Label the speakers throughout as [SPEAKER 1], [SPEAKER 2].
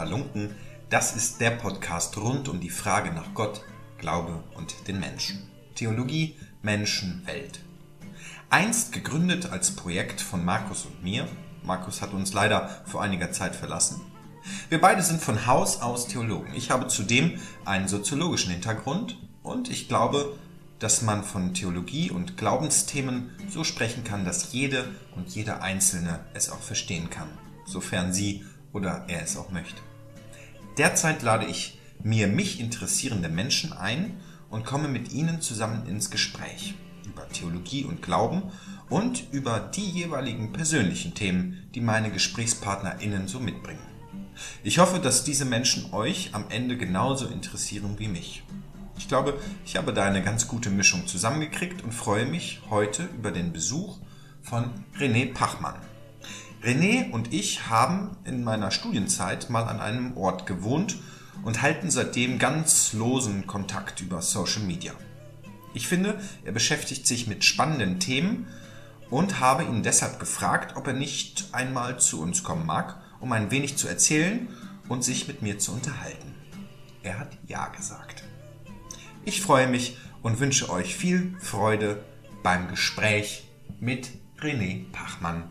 [SPEAKER 1] Halunken, das ist der Podcast rund um die Frage nach Gott, Glaube und den Menschen. Theologie, Menschen, Welt. Einst gegründet als Projekt von Markus und mir. Markus hat uns leider vor einiger Zeit verlassen. Wir beide sind von Haus aus Theologen. Ich habe zudem einen soziologischen Hintergrund und ich glaube, dass man von Theologie und Glaubensthemen so sprechen kann, dass jede und jeder Einzelne es auch verstehen kann, sofern sie oder er es auch möchte. Derzeit lade ich mir mich interessierende Menschen ein und komme mit ihnen zusammen ins Gespräch über Theologie und Glauben und über die jeweiligen persönlichen Themen, die meine GesprächspartnerInnen so mitbringen. Ich hoffe, dass diese Menschen euch am Ende genauso interessieren wie mich. Ich glaube, ich habe da eine ganz gute Mischung zusammengekriegt und freue mich heute über den Besuch von René Pachmann. René und ich haben in meiner Studienzeit mal an einem Ort gewohnt und halten seitdem ganz losen Kontakt über Social Media. Ich finde, er beschäftigt sich mit spannenden Themen und habe ihn deshalb gefragt, ob er nicht einmal zu uns kommen mag, um ein wenig zu erzählen und sich mit mir zu unterhalten. Er hat Ja gesagt. Ich freue mich und wünsche euch viel Freude beim Gespräch mit René Pachmann.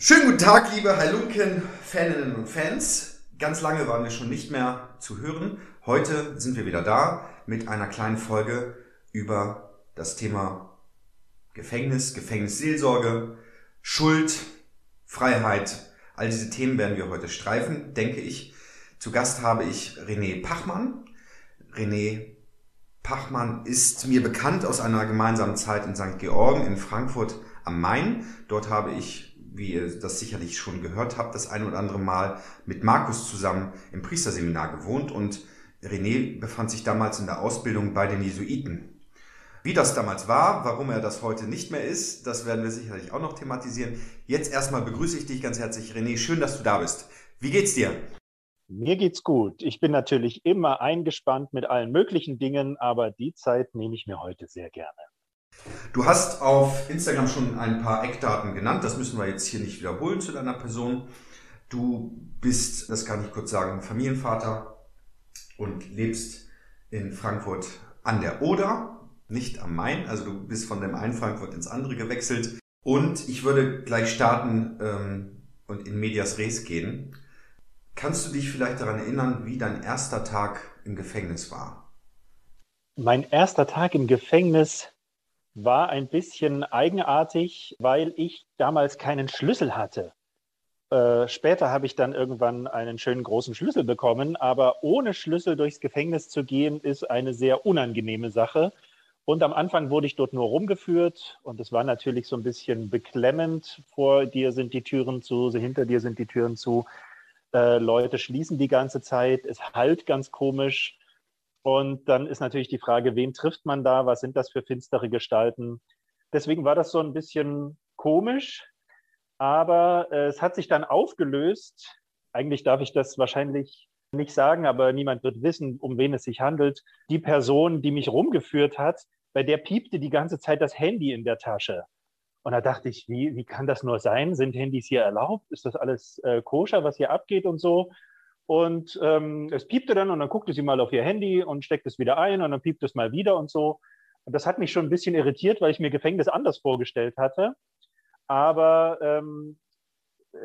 [SPEAKER 1] Schönen guten Tag, liebe Halunken-Faninnen und Fans. Ganz lange waren wir schon nicht mehr zu hören. Heute sind wir wieder da mit einer kleinen Folge über das Thema Gefängnis, Gefängnisseelsorge, Schuld, Freiheit. All diese Themen werden wir heute streifen, denke ich. Zu Gast habe ich René Pachmann. René Pachmann ist mir bekannt aus einer gemeinsamen Zeit in St. Georgen in Frankfurt am Main. Dort habe ich, wie ihr das sicherlich schon gehört habt, das ein oder andere Mal mit Markus zusammen im Priesterseminar gewohnt und René befand sich damals in der Ausbildung bei den Jesuiten. Wie das damals war, warum er das heute nicht mehr ist, das werden wir sicherlich auch noch thematisieren. Jetzt erstmal begrüße ich dich ganz herzlich, René. Schön, dass du da bist. Wie geht's dir?
[SPEAKER 2] Mir geht's gut. Ich bin natürlich immer eingespannt mit allen möglichen Dingen, aber die Zeit nehme ich mir heute sehr gerne.
[SPEAKER 1] Du hast auf Instagram schon ein paar Eckdaten genannt, das müssen wir jetzt hier nicht wiederholen zu deiner Person. Du bist, das kann ich kurz sagen, Familienvater und lebst in Frankfurt an der Oder, nicht am Main. Also du bist von dem einen Frankfurt ins andere gewechselt. Und ich würde gleich starten ähm, und in Medias Res gehen. Kannst du dich vielleicht daran erinnern, wie dein erster Tag im Gefängnis war?
[SPEAKER 2] Mein erster Tag im Gefängnis war ein bisschen eigenartig, weil ich damals keinen Schlüssel hatte. Äh, später habe ich dann irgendwann einen schönen großen Schlüssel bekommen, aber ohne Schlüssel durchs Gefängnis zu gehen, ist eine sehr unangenehme Sache. Und am Anfang wurde ich dort nur rumgeführt und es war natürlich so ein bisschen beklemmend. Vor dir sind die Türen zu, hinter dir sind die Türen zu. Äh, Leute schließen die ganze Zeit, es halt ganz komisch. Und dann ist natürlich die Frage, wen trifft man da? Was sind das für finstere Gestalten? Deswegen war das so ein bisschen komisch, aber äh, es hat sich dann aufgelöst. Eigentlich darf ich das wahrscheinlich nicht sagen, aber niemand wird wissen, um wen es sich handelt. Die Person, die mich rumgeführt hat, bei der piepte die ganze Zeit das Handy in der Tasche. Und da dachte ich, wie, wie kann das nur sein? Sind Handys hier erlaubt? Ist das alles äh, koscher, was hier abgeht und so? Und ähm, es piepte dann und dann guckte sie mal auf ihr Handy und steckt es wieder ein und dann piept es mal wieder und so. Und das hat mich schon ein bisschen irritiert, weil ich mir Gefängnis anders vorgestellt hatte. Aber ähm,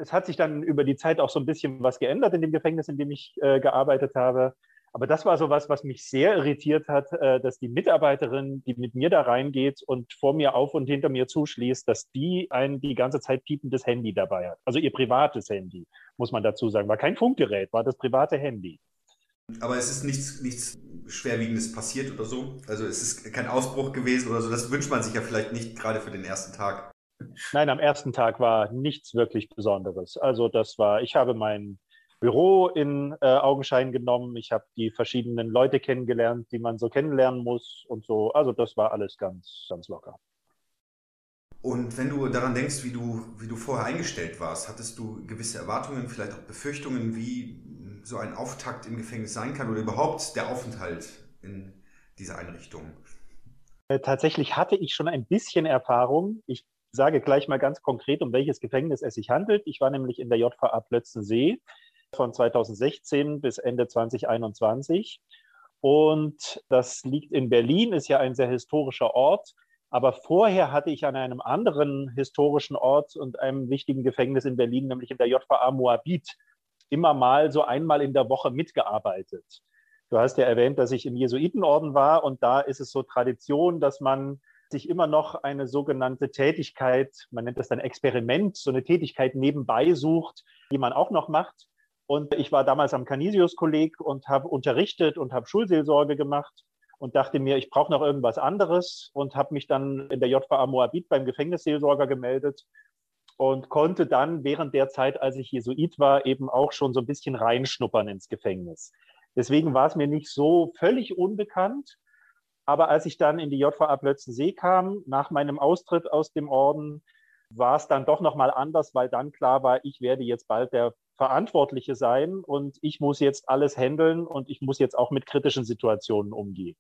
[SPEAKER 2] es hat sich dann über die Zeit auch so ein bisschen was geändert in dem Gefängnis, in dem ich äh, gearbeitet habe. Aber das war so was, was mich sehr irritiert hat, äh, dass die Mitarbeiterin, die mit mir da reingeht und vor mir auf und hinter mir zuschließt, dass die ein die ganze Zeit piependes Handy dabei hat. Also ihr privates Handy, muss man dazu sagen. War kein Funkgerät, war das private Handy.
[SPEAKER 1] Aber es ist nichts, nichts Schwerwiegendes passiert oder so. Also es ist kein Ausbruch gewesen oder so. Das wünscht man sich ja vielleicht nicht gerade für den ersten Tag.
[SPEAKER 2] Nein, am ersten Tag war nichts wirklich Besonderes. Also das war, ich habe meinen Büro in äh, Augenschein genommen. Ich habe die verschiedenen Leute kennengelernt, die man so kennenlernen muss und so. Also das war alles ganz, ganz locker.
[SPEAKER 1] Und wenn du daran denkst, wie du, wie du vorher eingestellt warst, hattest du gewisse Erwartungen, vielleicht auch Befürchtungen, wie so ein Auftakt im Gefängnis sein kann oder überhaupt der Aufenthalt in dieser Einrichtung?
[SPEAKER 2] Äh, tatsächlich hatte ich schon ein bisschen Erfahrung. Ich sage gleich mal ganz konkret, um welches Gefängnis es sich handelt. Ich war nämlich in der JVA Plötzensee von 2016 bis Ende 2021. Und das liegt in Berlin, ist ja ein sehr historischer Ort. Aber vorher hatte ich an einem anderen historischen Ort und einem wichtigen Gefängnis in Berlin, nämlich in der JVA Moabit, immer mal so einmal in der Woche mitgearbeitet. Du hast ja erwähnt, dass ich im Jesuitenorden war und da ist es so Tradition, dass man sich immer noch eine sogenannte Tätigkeit, man nennt das dann Experiment, so eine Tätigkeit nebenbei sucht, die man auch noch macht. Und ich war damals am Canisius-Kolleg und habe unterrichtet und habe Schulseelsorge gemacht und dachte mir, ich brauche noch irgendwas anderes und habe mich dann in der JVA Moabit beim Gefängnisseelsorger gemeldet und konnte dann während der Zeit, als ich Jesuit war, eben auch schon so ein bisschen reinschnuppern ins Gefängnis. Deswegen war es mir nicht so völlig unbekannt. Aber als ich dann in die JVA Plötzensee kam, nach meinem Austritt aus dem Orden, war es dann doch nochmal anders, weil dann klar war, ich werde jetzt bald der Verantwortliche sein und ich muss jetzt alles handeln und ich muss jetzt auch mit kritischen Situationen umgehen.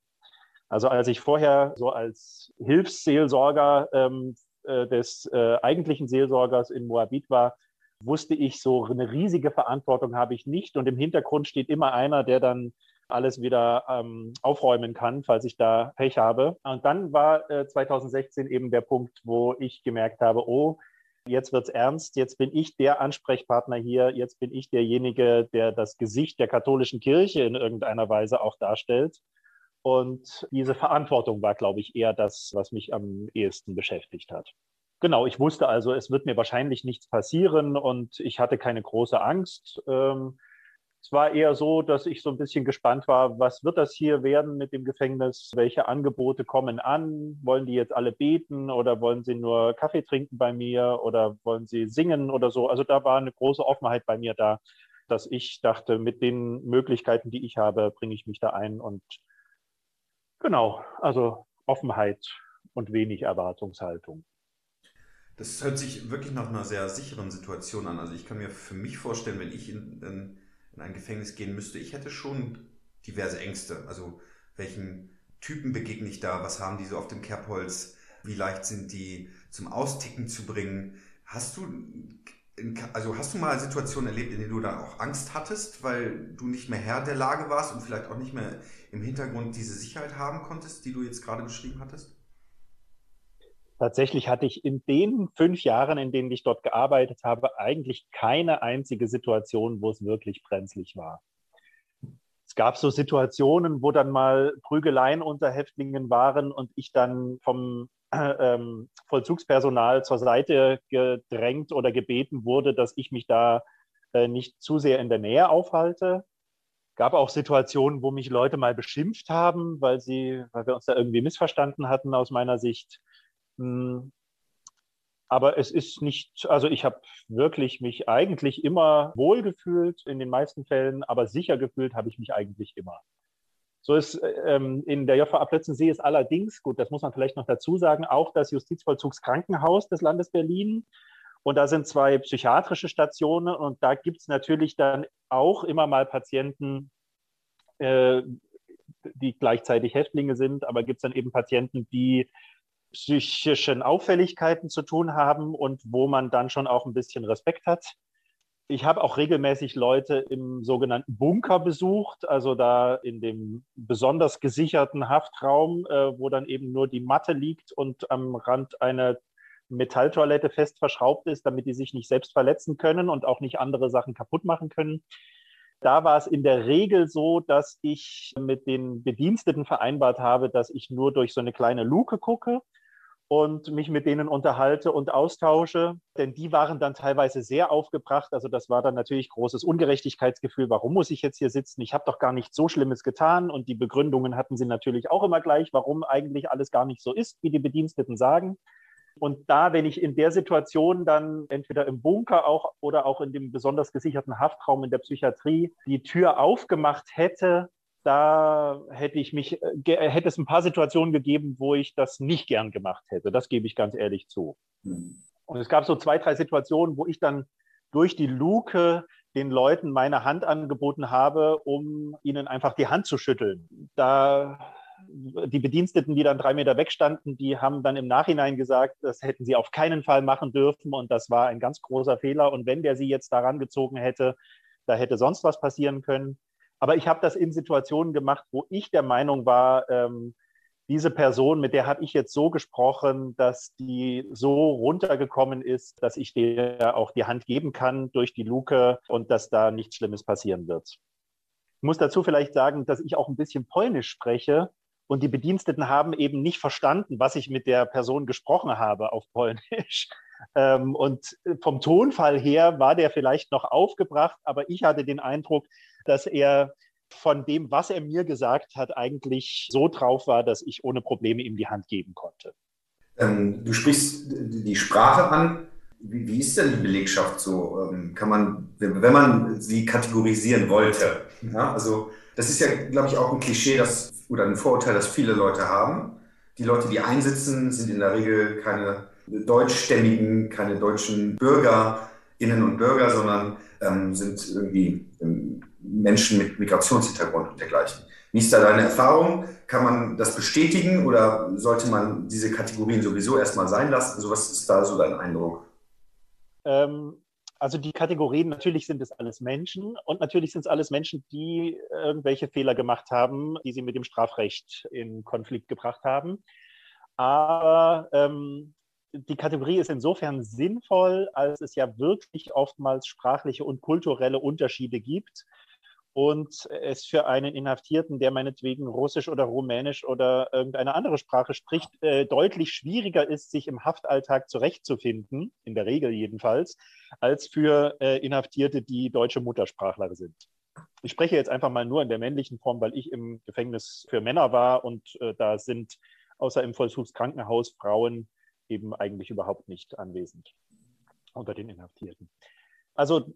[SPEAKER 2] Also als ich vorher so als Hilfsseelsorger ähm, äh, des äh, eigentlichen Seelsorgers in Moabit war, wusste ich, so eine riesige Verantwortung habe ich nicht. Und im Hintergrund steht immer einer, der dann alles wieder ähm, aufräumen kann, falls ich da Pech habe. Und dann war äh, 2016 eben der Punkt, wo ich gemerkt habe, oh, jetzt wird's ernst, jetzt bin ich der Ansprechpartner hier, jetzt bin ich derjenige, der das Gesicht der katholischen Kirche in irgendeiner Weise auch darstellt. Und diese Verantwortung war, glaube ich, eher das, was mich am ehesten beschäftigt hat. Genau, ich wusste also, es wird mir wahrscheinlich nichts passieren und ich hatte keine große Angst. Ähm, es war eher so, dass ich so ein bisschen gespannt war, was wird das hier werden mit dem Gefängnis? Welche Angebote kommen an? Wollen die jetzt alle beten oder wollen sie nur Kaffee trinken bei mir oder wollen sie singen oder so? Also da war eine große Offenheit bei mir da, dass ich dachte, mit den Möglichkeiten, die ich habe, bringe ich mich da ein und genau, also Offenheit und wenig Erwartungshaltung.
[SPEAKER 1] Das hört sich wirklich nach einer sehr sicheren Situation an. Also ich kann mir für mich vorstellen, wenn ich in, in, in ein Gefängnis gehen müsste, ich hätte schon diverse Ängste. Also welchen Typen begegne ich da? Was haben die so auf dem Kerbholz? Wie leicht sind die zum Austicken zu bringen? Hast du, also hast du mal Situationen erlebt, in denen du da auch Angst hattest, weil du nicht mehr Herr der Lage warst und vielleicht auch nicht mehr im Hintergrund diese Sicherheit haben konntest, die du jetzt gerade beschrieben hattest?
[SPEAKER 2] Tatsächlich hatte ich in den fünf Jahren, in denen ich dort gearbeitet habe, eigentlich keine einzige Situation, wo es wirklich brenzlig war. Es gab so Situationen, wo dann mal Prügeleien unter Häftlingen waren und ich dann vom ähm, Vollzugspersonal zur Seite gedrängt oder gebeten wurde, dass ich mich da äh, nicht zu sehr in der Nähe aufhalte. Gab auch Situationen, wo mich Leute mal beschimpft haben, weil sie, weil wir uns da irgendwie missverstanden hatten aus meiner Sicht. Hm. Aber es ist nicht, also ich habe wirklich mich eigentlich immer wohl gefühlt in den meisten Fällen, aber sicher gefühlt habe ich mich eigentlich immer. So ist ähm, in der JVA Plötzensee ist allerdings, gut, das muss man vielleicht noch dazu sagen, auch das Justizvollzugskrankenhaus des Landes Berlin. Und da sind zwei psychiatrische Stationen und da gibt es natürlich dann auch immer mal Patienten, äh, die gleichzeitig Häftlinge sind, aber gibt es dann eben Patienten, die psychischen Auffälligkeiten zu tun haben und wo man dann schon auch ein bisschen Respekt hat. Ich habe auch regelmäßig Leute im sogenannten Bunker besucht, also da in dem besonders gesicherten Haftraum, äh, wo dann eben nur die Matte liegt und am Rand eine Metalltoilette fest verschraubt ist, damit die sich nicht selbst verletzen können und auch nicht andere Sachen kaputt machen können. Da war es in der Regel so, dass ich mit den Bediensteten vereinbart habe, dass ich nur durch so eine kleine Luke gucke und mich mit denen unterhalte und austausche. Denn die waren dann teilweise sehr aufgebracht. Also das war dann natürlich großes Ungerechtigkeitsgefühl. Warum muss ich jetzt hier sitzen? Ich habe doch gar nichts so Schlimmes getan. Und die Begründungen hatten sie natürlich auch immer gleich, warum eigentlich alles gar nicht so ist, wie die Bediensteten sagen. Und da, wenn ich in der Situation dann entweder im Bunker auch oder auch in dem besonders gesicherten Haftraum in der Psychiatrie die Tür aufgemacht hätte, da hätte ich mich, äh, hätte es ein paar Situationen gegeben, wo ich das nicht gern gemacht hätte. Das gebe ich ganz ehrlich zu. Mhm. Und es gab so zwei, drei Situationen, wo ich dann durch die Luke den Leuten meine Hand angeboten habe, um ihnen einfach die Hand zu schütteln. Da die Bediensteten, die dann drei Meter wegstanden, die haben dann im Nachhinein gesagt, das hätten sie auf keinen Fall machen dürfen und das war ein ganz großer Fehler. Und wenn der sie jetzt daran gezogen hätte, da hätte sonst was passieren können. Aber ich habe das in Situationen gemacht, wo ich der Meinung war, ähm, diese Person, mit der habe ich jetzt so gesprochen, dass die so runtergekommen ist, dass ich dir auch die Hand geben kann durch die Luke und dass da nichts Schlimmes passieren wird. Ich muss dazu vielleicht sagen, dass ich auch ein bisschen Polnisch spreche und die Bediensteten haben eben nicht verstanden, was ich mit der Person gesprochen habe auf Polnisch. Ähm, und vom Tonfall her war der vielleicht noch aufgebracht, aber ich hatte den Eindruck, dass er von dem, was er mir gesagt hat, eigentlich so drauf war, dass ich ohne Probleme ihm die Hand geben konnte.
[SPEAKER 1] Ähm, du sprichst die Sprache an. Wie, wie, ist denn die Belegschaft so? Ähm, kann man, wenn man sie kategorisieren wollte? Ja, also das ist ja, glaube ich, auch ein Klischee, das, oder ein Vorurteil, das viele Leute haben. Die Leute, die einsitzen, sind in der Regel keine deutschstämmigen, keine deutschen Bürgerinnen und Bürger, sondern ähm, sind irgendwie Menschen mit Migrationshintergrund und dergleichen. Wie da deine Erfahrung? Kann man das bestätigen oder sollte man diese Kategorien sowieso erstmal sein lassen? Also was ist da so dein Eindruck?
[SPEAKER 2] Ähm, also die Kategorien, natürlich sind es alles Menschen und natürlich sind es alles Menschen, die irgendwelche Fehler gemacht haben, die sie mit dem Strafrecht in Konflikt gebracht haben. Aber ähm, die Kategorie ist insofern sinnvoll, als es ja wirklich oftmals sprachliche und kulturelle Unterschiede gibt und es für einen Inhaftierten, der meinetwegen Russisch oder Rumänisch oder irgendeine andere Sprache spricht, äh, deutlich schwieriger ist, sich im Haftalltag zurechtzufinden, in der Regel jedenfalls, als für äh, Inhaftierte, die deutsche Muttersprachler sind. Ich spreche jetzt einfach mal nur in der männlichen Form, weil ich im Gefängnis für Männer war und äh, da sind außer im Vollzugskrankenhaus Frauen eben eigentlich überhaupt nicht anwesend unter den Inhaftierten. Also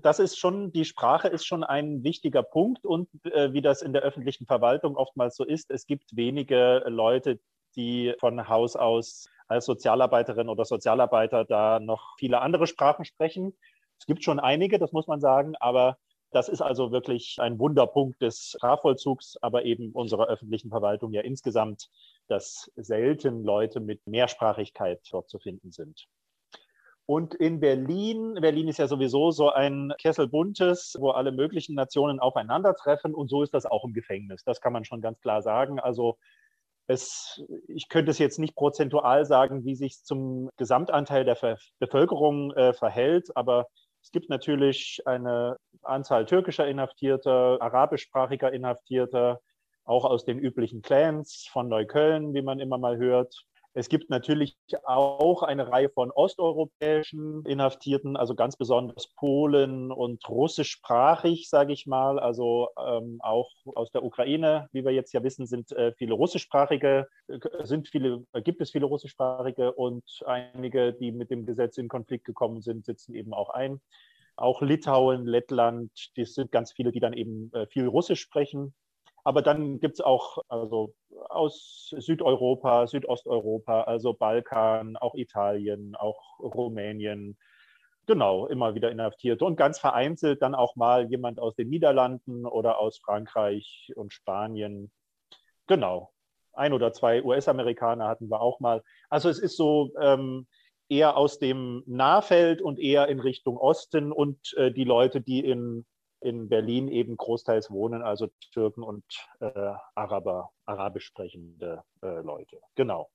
[SPEAKER 2] das ist schon, die Sprache ist schon ein wichtiger Punkt und äh, wie das in der öffentlichen Verwaltung oftmals so ist, es gibt wenige Leute, die von Haus aus als Sozialarbeiterin oder Sozialarbeiter da noch viele andere Sprachen sprechen. Es gibt schon einige, das muss man sagen, aber das ist also wirklich ein Wunderpunkt des Strafvollzugs, aber eben unserer öffentlichen Verwaltung ja insgesamt, dass selten Leute mit Mehrsprachigkeit dort zu finden sind. Und in Berlin, Berlin ist ja sowieso so ein Kessel buntes, wo alle möglichen Nationen aufeinandertreffen. Und so ist das auch im Gefängnis. Das kann man schon ganz klar sagen. Also es, ich könnte es jetzt nicht prozentual sagen, wie sich zum Gesamtanteil der Ver Bevölkerung äh, verhält, aber es gibt natürlich eine Anzahl türkischer Inhaftierter, arabischsprachiger Inhaftierter, auch aus den üblichen Clans von Neukölln, wie man immer mal hört. Es gibt natürlich auch eine Reihe von osteuropäischen Inhaftierten, also ganz besonders Polen und russischsprachig, sage ich mal. Also ähm, auch aus der Ukraine, wie wir jetzt ja wissen, sind äh, viele russischsprachige, äh, sind viele, äh, gibt es viele russischsprachige und einige, die mit dem Gesetz in Konflikt gekommen sind, sitzen eben auch ein. Auch Litauen, Lettland, das sind ganz viele, die dann eben äh, viel Russisch sprechen. Aber dann gibt es auch also aus Südeuropa, Südosteuropa, also Balkan, auch Italien, auch Rumänien. Genau, immer wieder Inhaftierte und ganz vereinzelt dann auch mal jemand aus den Niederlanden oder aus Frankreich und Spanien. Genau, ein oder zwei US-Amerikaner hatten wir auch mal. Also es ist so ähm, eher aus dem Nahfeld und eher in Richtung Osten und äh, die Leute, die in in Berlin eben großteils wohnen, also Türken und äh, Araber, arabisch sprechende äh, Leute. Genau.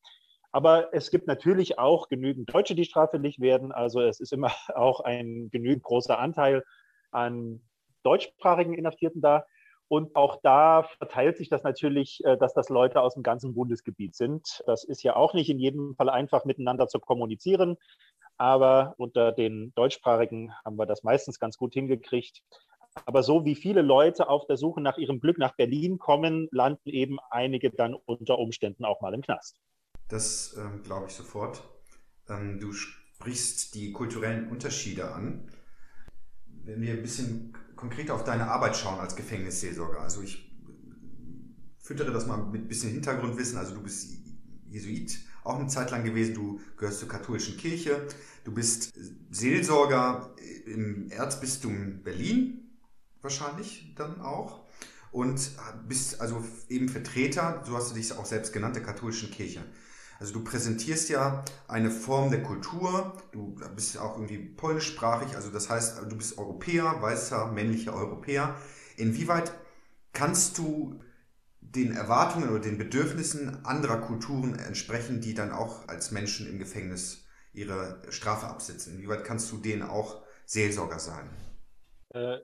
[SPEAKER 2] Aber es gibt natürlich auch genügend Deutsche, die straffällig werden. Also es ist immer auch ein genügend großer Anteil an deutschsprachigen Inhaftierten da. Und auch da verteilt sich das natürlich, äh, dass das Leute aus dem ganzen Bundesgebiet sind. Das ist ja auch nicht in jedem Fall einfach miteinander zu kommunizieren. Aber unter den Deutschsprachigen haben wir das meistens ganz gut hingekriegt. Aber so wie viele Leute auf der Suche nach ihrem Glück nach Berlin kommen, landen eben einige dann unter Umständen auch mal im Knast.
[SPEAKER 1] Das ähm, glaube ich sofort. Ähm, du sprichst die kulturellen Unterschiede an. Wenn wir ein bisschen konkreter auf deine Arbeit schauen als Gefängnisseelsorger, also ich füttere das mal mit ein bisschen Hintergrundwissen. Also du bist Jesuit auch eine Zeit lang gewesen, du gehörst zur katholischen Kirche, du bist Seelsorger im Erzbistum Berlin wahrscheinlich dann auch. und bist also eben Vertreter, so hast du dich auch selbst genannt, der katholischen Kirche. Also du präsentierst ja eine Form der Kultur, du bist auch irgendwie polnischsprachig, also das heißt, du bist Europäer, weißer, männlicher Europäer. Inwieweit kannst du den Erwartungen oder den Bedürfnissen anderer Kulturen entsprechen, die dann auch als Menschen im Gefängnis ihre Strafe absitzen? Inwieweit kannst du denen auch Seelsorger sein?
[SPEAKER 2] Äh,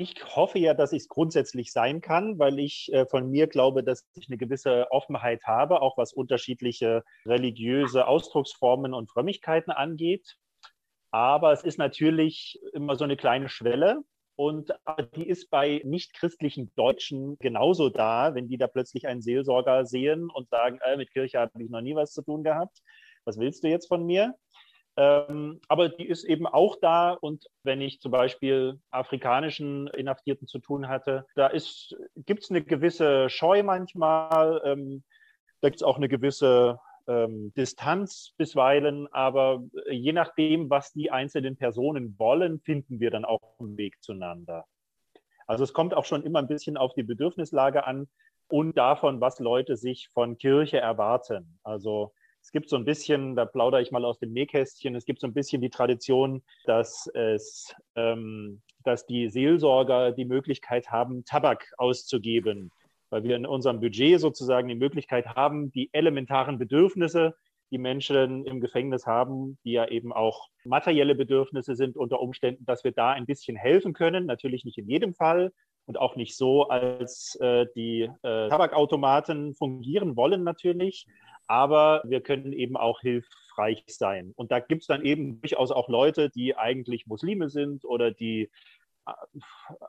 [SPEAKER 2] ich hoffe ja, dass ich es grundsätzlich sein kann, weil ich äh, von mir glaube, dass ich eine gewisse Offenheit habe, auch was unterschiedliche religiöse Ausdrucksformen und Frömmigkeiten angeht. Aber es ist natürlich immer so eine kleine Schwelle. Und die ist bei nicht-christlichen Deutschen genauso da, wenn die da plötzlich einen Seelsorger sehen und sagen, äh, mit Kirche habe ich noch nie was zu tun gehabt. Was willst du jetzt von mir? Ähm, aber die ist eben auch da. Und wenn ich zum Beispiel afrikanischen Inhaftierten zu tun hatte, da gibt es eine gewisse Scheu manchmal. Ähm, da gibt es auch eine gewisse ähm, Distanz bisweilen. Aber je nachdem, was die einzelnen Personen wollen, finden wir dann auch einen Weg zueinander. Also es kommt auch schon immer ein bisschen auf die Bedürfnislage an und davon, was Leute sich von Kirche erwarten. Also es gibt so ein bisschen, da plaudere ich mal aus dem Nähkästchen, es gibt so ein bisschen die Tradition, dass es, ähm, dass die Seelsorger die Möglichkeit haben, Tabak auszugeben, weil wir in unserem Budget sozusagen die Möglichkeit haben, die elementaren Bedürfnisse, die Menschen im Gefängnis haben, die ja eben auch materielle Bedürfnisse sind unter Umständen, dass wir da ein bisschen helfen können. Natürlich nicht in jedem Fall und auch nicht so, als äh, die äh, Tabakautomaten fungieren wollen natürlich aber wir können eben auch hilfreich sein. Und da gibt es dann eben durchaus auch Leute, die eigentlich Muslime sind oder die äh,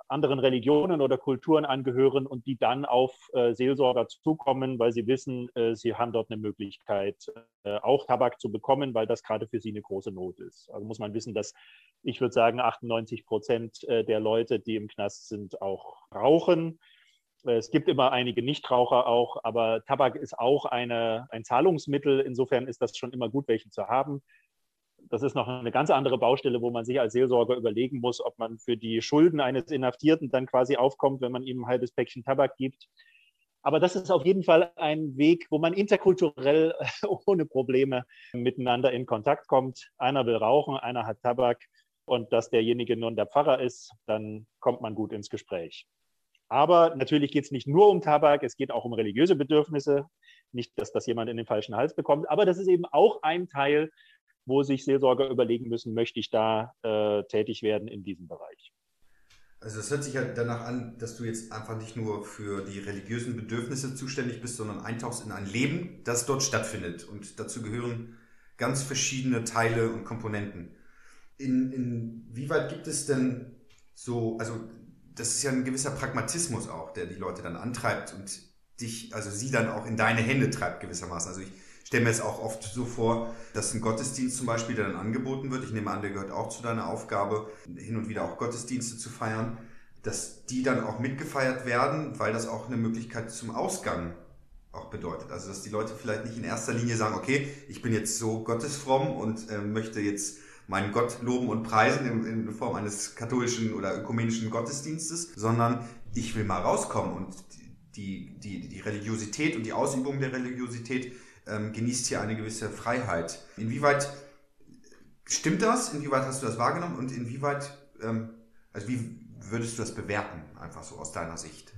[SPEAKER 2] anderen Religionen oder Kulturen angehören und die dann auf äh, Seelsorger zukommen, weil sie wissen, äh, sie haben dort eine Möglichkeit, auch Tabak zu bekommen, weil das gerade für sie eine große Not ist. Also muss man wissen, dass ich würde sagen, 98 Prozent der Leute, die im Knast sind, auch rauchen. Es gibt immer einige Nichtraucher auch, aber Tabak ist auch eine, ein Zahlungsmittel. Insofern ist das schon immer gut, welchen zu haben. Das ist noch eine ganz andere Baustelle, wo man sich als Seelsorger überlegen muss, ob man für die Schulden eines Inhaftierten dann quasi aufkommt, wenn man ihm ein halbes Päckchen Tabak gibt. Aber das ist auf jeden Fall ein Weg, wo man interkulturell ohne Probleme miteinander in Kontakt kommt. Einer will rauchen, einer hat Tabak und dass derjenige nun der Pfarrer ist, dann kommt man gut ins Gespräch. Aber natürlich geht es nicht nur um Tabak, es geht auch um religiöse Bedürfnisse. Nicht, dass das jemand in den falschen Hals bekommt, aber das ist eben auch ein Teil, wo sich Seelsorger überlegen müssen, möchte ich da äh, tätig werden in diesem Bereich.
[SPEAKER 1] Also es hört sich ja danach an, dass du jetzt einfach nicht nur für die religiösen Bedürfnisse zuständig bist, sondern eintauchst in ein Leben, das dort stattfindet. Und dazu gehören ganz verschiedene Teile und Komponenten. In, inwieweit gibt es denn so, also das ist ja ein gewisser Pragmatismus auch, der die Leute dann antreibt und dich, also sie dann auch in deine Hände treibt gewissermaßen. Also ich stelle mir es auch oft so vor, dass ein Gottesdienst zum Beispiel, der dann angeboten wird, ich nehme an, der gehört auch zu deiner Aufgabe, hin und wieder auch Gottesdienste zu feiern, dass die dann auch mitgefeiert werden, weil das auch eine Möglichkeit zum Ausgang auch bedeutet. Also dass die Leute vielleicht nicht in erster Linie sagen, okay, ich bin jetzt so gottesfromm und äh, möchte jetzt meinen Gott loben und preisen in, in Form eines katholischen oder ökumenischen Gottesdienstes, sondern ich will mal rauskommen und die, die, die Religiosität und die Ausübung der Religiosität ähm, genießt hier eine gewisse Freiheit. Inwieweit stimmt das? Inwieweit hast du das wahrgenommen und inwieweit, ähm, also wie würdest du das bewerten, einfach so aus deiner Sicht?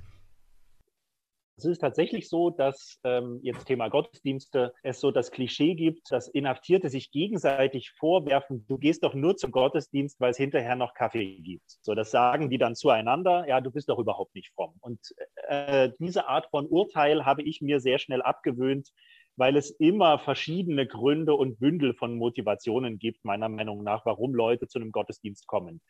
[SPEAKER 2] Es ist tatsächlich so, dass ähm, jetzt Thema Gottesdienste es so das Klischee gibt, dass Inhaftierte sich gegenseitig vorwerfen, du gehst doch nur zum Gottesdienst, weil es hinterher noch Kaffee gibt. So, das sagen die dann zueinander, ja, du bist doch überhaupt nicht fromm. Und äh, diese Art von Urteil habe ich mir sehr schnell abgewöhnt, weil es immer verschiedene Gründe und Bündel von Motivationen gibt, meiner Meinung nach, warum Leute zu einem Gottesdienst kommen.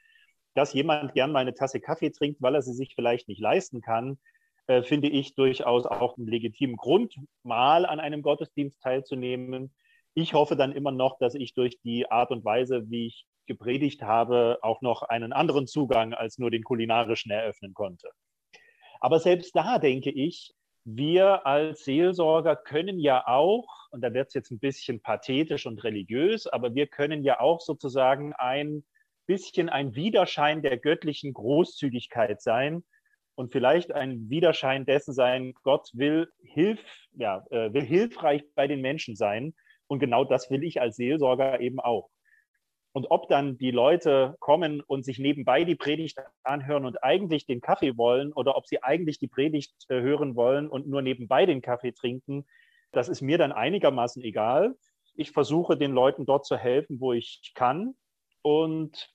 [SPEAKER 2] Dass jemand gern mal eine Tasse Kaffee trinkt, weil er sie sich vielleicht nicht leisten kann, äh, finde ich durchaus auch einen legitimen Grund, mal an einem Gottesdienst teilzunehmen. Ich hoffe dann immer noch, dass ich durch die Art und Weise, wie ich gepredigt habe, auch noch einen anderen Zugang als nur den kulinarischen eröffnen konnte. Aber selbst da denke ich, wir als Seelsorger können ja auch, und da wird es jetzt ein bisschen pathetisch und religiös, aber wir können ja auch sozusagen ein bisschen ein Widerschein der göttlichen Großzügigkeit sein, und vielleicht ein Widerschein dessen sein, Gott will, hilf, ja, äh, will hilfreich bei den Menschen sein. Und genau das will ich als Seelsorger eben auch. Und ob dann die Leute kommen und sich nebenbei die Predigt anhören und eigentlich den Kaffee wollen oder ob sie eigentlich die Predigt äh, hören wollen und nur nebenbei den Kaffee trinken, das ist mir dann einigermaßen egal. Ich versuche den Leuten dort zu helfen, wo ich kann. Und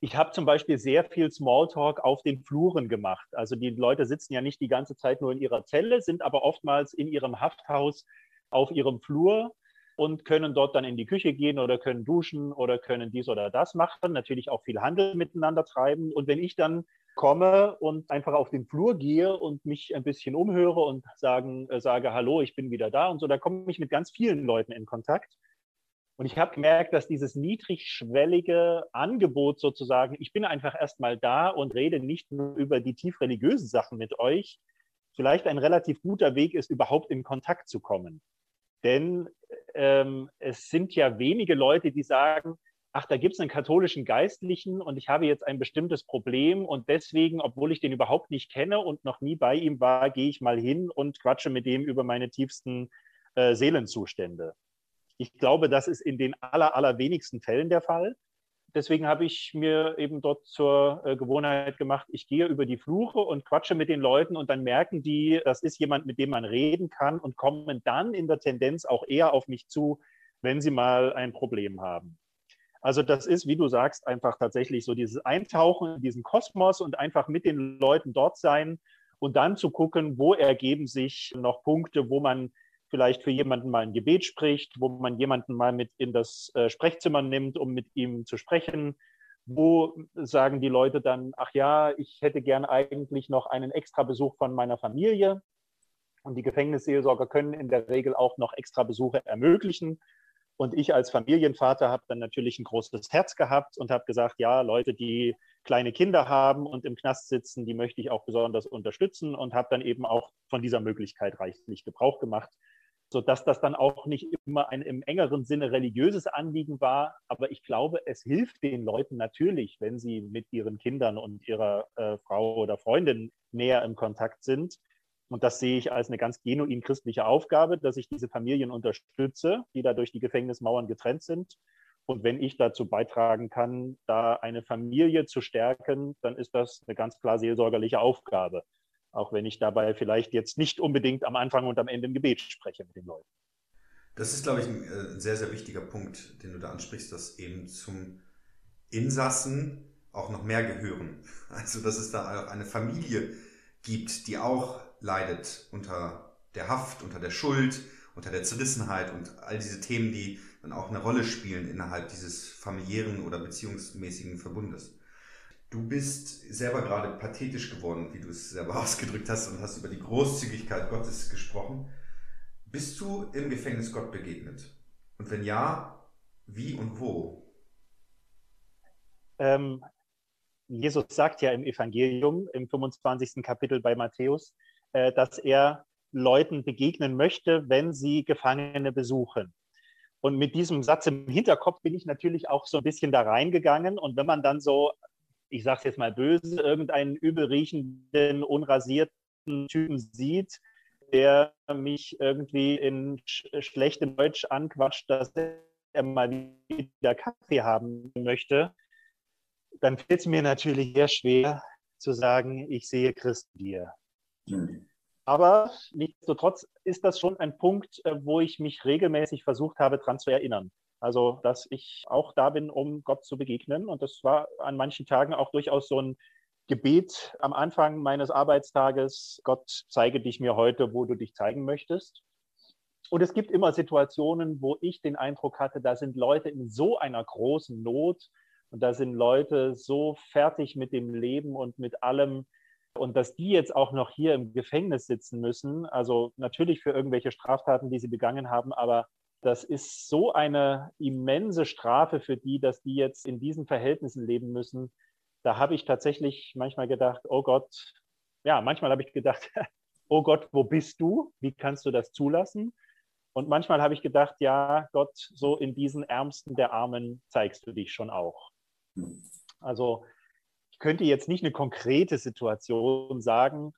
[SPEAKER 2] ich habe zum Beispiel sehr viel Smalltalk auf den Fluren gemacht. Also die Leute sitzen ja nicht die ganze Zeit nur in ihrer Zelle, sind aber oftmals in ihrem Hafthaus auf ihrem Flur und können dort dann in die Küche gehen oder können duschen oder können dies oder das machen, natürlich auch viel Handel miteinander treiben. Und wenn ich dann komme und einfach auf den Flur gehe und mich ein bisschen umhöre und sagen, äh, sage, hallo, ich bin wieder da und so, da komme ich mit ganz vielen Leuten in Kontakt. Und ich habe gemerkt, dass dieses niedrigschwellige Angebot sozusagen, ich bin einfach erstmal da und rede nicht nur über die tief religiösen Sachen mit euch, vielleicht ein relativ guter Weg ist, überhaupt in Kontakt zu kommen. Denn ähm, es sind ja wenige Leute, die sagen, ach, da gibt es einen katholischen Geistlichen und ich habe jetzt ein bestimmtes Problem und deswegen, obwohl ich den überhaupt nicht kenne und noch nie bei ihm war, gehe ich mal hin und quatsche mit dem über meine tiefsten äh, Seelenzustände. Ich glaube, das ist in den aller, allerwenigsten Fällen der Fall deswegen habe ich mir eben dort zur äh, Gewohnheit gemacht, ich gehe über die Fluche und quatsche mit den Leuten und dann merken die, das ist jemand, mit dem man reden kann und kommen dann in der Tendenz auch eher auf mich zu, wenn sie mal ein Problem haben. Also das ist, wie du sagst, einfach tatsächlich so dieses Eintauchen in diesen Kosmos und einfach mit den Leuten dort sein und dann zu gucken, wo ergeben sich noch Punkte, wo man vielleicht für jemanden mal ein Gebet spricht, wo man jemanden mal mit in das äh, Sprechzimmer nimmt, um mit ihm zu sprechen. Wo sagen die Leute dann, ach ja, ich hätte gern eigentlich noch einen extra Besuch von meiner Familie. Und die Gefängnisseelsorger können in der Regel auch noch extra Besuche ermöglichen. Und ich als Familienvater habe dann natürlich ein großes Herz gehabt und habe gesagt, ja, Leute, die kleine Kinder haben und im Knast sitzen, die möchte ich auch besonders unterstützen und habe dann eben auch von dieser Möglichkeit reichlich Gebrauch gemacht sodass das dann auch nicht immer ein im engeren Sinne religiöses Anliegen war. Aber ich glaube, es hilft den Leuten natürlich, wenn sie mit ihren Kindern und ihrer äh, Frau oder Freundin näher im Kontakt sind. Und das sehe ich als eine ganz genuin christliche Aufgabe, dass ich diese Familien unterstütze, die da durch die Gefängnismauern getrennt sind. Und wenn ich dazu beitragen kann, da eine Familie zu stärken, dann ist das eine ganz klar seelsorgerliche Aufgabe. Auch wenn ich dabei vielleicht jetzt nicht unbedingt am Anfang und am Ende ein Gebet spreche mit den Leuten.
[SPEAKER 1] Das ist, glaube ich, ein, äh, sehr, sehr wichtiger Punkt, den du da ansprichst, dass eben zum Insassen auch noch mehr gehören. Also, dass es da auch eine Familie gibt, die auch leidet unter der Haft, unter der Schuld, unter der Zerrissenheit und all diese Themen, die dann auch eine Rolle spielen innerhalb dieses familiären oder beziehungsmäßigen Verbundes. Du bist selber gerade pathetisch geworden, wie du es selber ausgedrückt hast und hast über die Großzügigkeit Gottes gesprochen. Bist du im Gefängnis Gott begegnet? Und wenn ja, wie und wo?
[SPEAKER 2] Ähm, Jesus sagt ja im Evangelium, im 25. Kapitel bei Matthäus, äh, dass er Leuten begegnen möchte, wenn sie Gefangene besuchen. Und mit diesem Satz im Hinterkopf bin ich natürlich auch so ein bisschen da reingegangen. Und wenn man dann so ich sage es jetzt mal böse, irgendeinen übelriechenden, unrasierten Typen sieht, der mich irgendwie in sch schlechtem Deutsch anquatscht, dass er mal wieder Kaffee haben möchte, dann fällt es mir natürlich sehr schwer zu sagen, ich sehe Christ dir. Mhm. Aber nichtsdestotrotz ist das schon ein Punkt, äh, wo ich mich regelmäßig versucht habe, daran zu erinnern. Also, dass ich auch da bin, um Gott zu begegnen. Und das war an manchen Tagen auch durchaus so ein Gebet am Anfang meines Arbeitstages. Gott, zeige dich mir heute, wo du dich zeigen möchtest. Und es gibt immer Situationen, wo ich den Eindruck hatte, da sind Leute in so einer großen Not und da sind Leute so fertig mit dem Leben und mit allem. Und dass die jetzt auch noch hier im Gefängnis sitzen müssen, also natürlich für irgendwelche Straftaten, die sie begangen haben, aber das ist so eine immense Strafe für die, dass die jetzt in diesen Verhältnissen leben müssen. Da habe ich tatsächlich manchmal gedacht, oh Gott, ja, manchmal habe ich gedacht, oh Gott, wo bist du? Wie kannst du das zulassen? Und manchmal habe ich gedacht, ja, Gott, so in diesen Ärmsten der Armen zeigst du dich schon auch. Also ich ich könnte jetzt nicht eine konkrete Situation sagen,